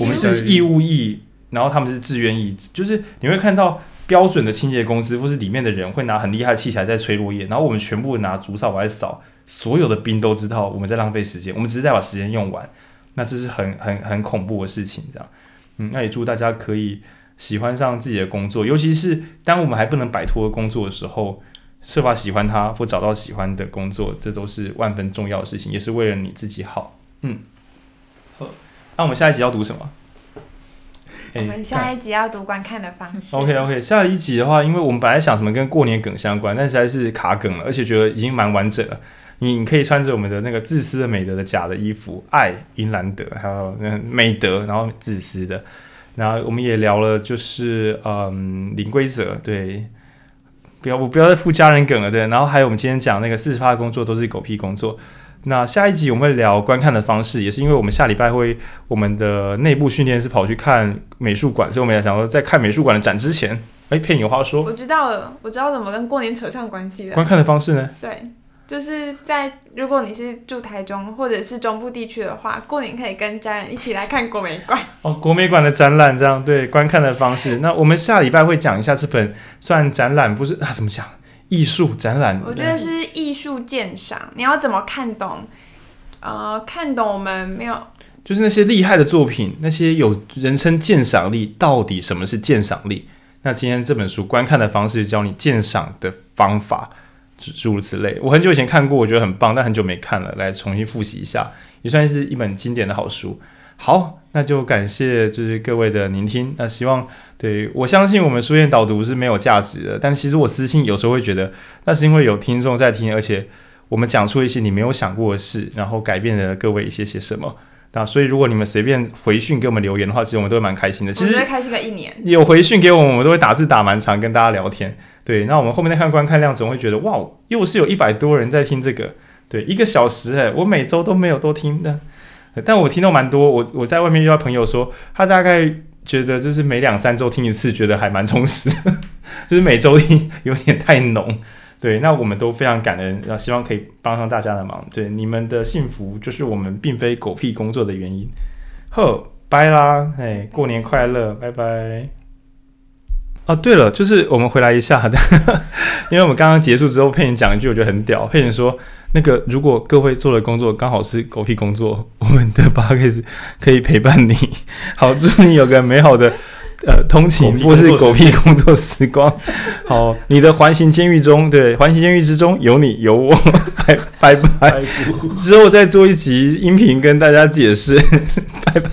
我们是义务役，然后他们是志愿役，就是你会看到标准的清洁公司或是里面的人会拿很厉害的器材在吹落叶，然后我们全部拿竹扫把来扫，所有的兵都知道我们在浪费时间，我们只是在把时间用完，那这是很很很恐怖的事情，这样，嗯，那也祝大家可以。喜欢上自己的工作，尤其是当我们还不能摆脱工作的时候，设法喜欢它或找到喜欢的工作，这都是万分重要的事情，也是为了你自己好。嗯，好，那我们下一集要读什么？我们下一集要读观看的方式。OK OK，下一集的话，因为我们本来想什么跟过年梗相关，但实在是卡梗了，而且觉得已经蛮完整了。你可以穿着我们的那个自私的美德的假的衣服，爱英兰德，还有那美德，然后自私的。然后我们也聊了，就是嗯，零规则，对，不要我不要再附家人梗了，对。然后还有我们今天讲那个四十趴的工作都是狗屁工作。那下一集我们会聊观看的方式，也是因为我们下礼拜会我们的内部训练是跑去看美术馆，所以我们也想说在看美术馆的展之前，哎，佩你有话说？我知道了，我知道怎么跟过年扯上关系的。观看的方式呢？对。就是在如果你是住台中或者是中部地区的话，过年可以跟家人一起来看国美馆 哦。国美馆的展览这样对观看的方式。那我们下礼拜会讲一下这本算展览不是啊？怎么讲艺术展览？我觉得是艺术鉴赏，你要怎么看懂呃，看懂我们没有？就是那些厉害的作品，那些有人称鉴赏力，到底什么是鉴赏力？那今天这本书观看的方式教你鉴赏的方法，诸如此类。我很久以前看过，我觉得很棒，但很久没看了，来重新复习一下，也算是一本经典的好书。好，那就感谢就是各位的聆听。那希望对，我相信我们书院导读是没有价值的，但其实我私信有时候会觉得，那是因为有听众在听，而且我们讲出一些你没有想过的事，然后改变了各位一些些什么。那所以，如果你们随便回讯给我们留言的话，其实我们都会蛮开心的。其实开心个一年。有回讯给我们，我们都会打字打蛮长，跟大家聊天。对，那我们后面再看观看量，总会觉得哇，又是有一百多人在听这个。对，一个小时诶，我每周都没有都听的，但我听到蛮多。我我在外面遇到朋友说，他大概觉得就是每两三周听一次，觉得还蛮充实的，就是每周听有点太浓。对，那我们都非常感恩，然后希望可以帮上大家的忙。对，你们的幸福就是我们并非狗屁工作的原因。呵，拜啦，哎，过年快乐，拜拜。哦，对了，就是我们回来一下的，因为我们刚刚结束之后，佩颖讲一句，我觉得很屌。佩颖说，那个如果各位做的工作刚好是狗屁工作，我们的 八 o 可以陪伴你。好，祝你有个美好的。呃，通勤或是狗屁工作时光，好，你的环形监狱中，对，环形监狱之中有你有我，拜。拜拜，之后再做一集音频跟大家解释，拜拜。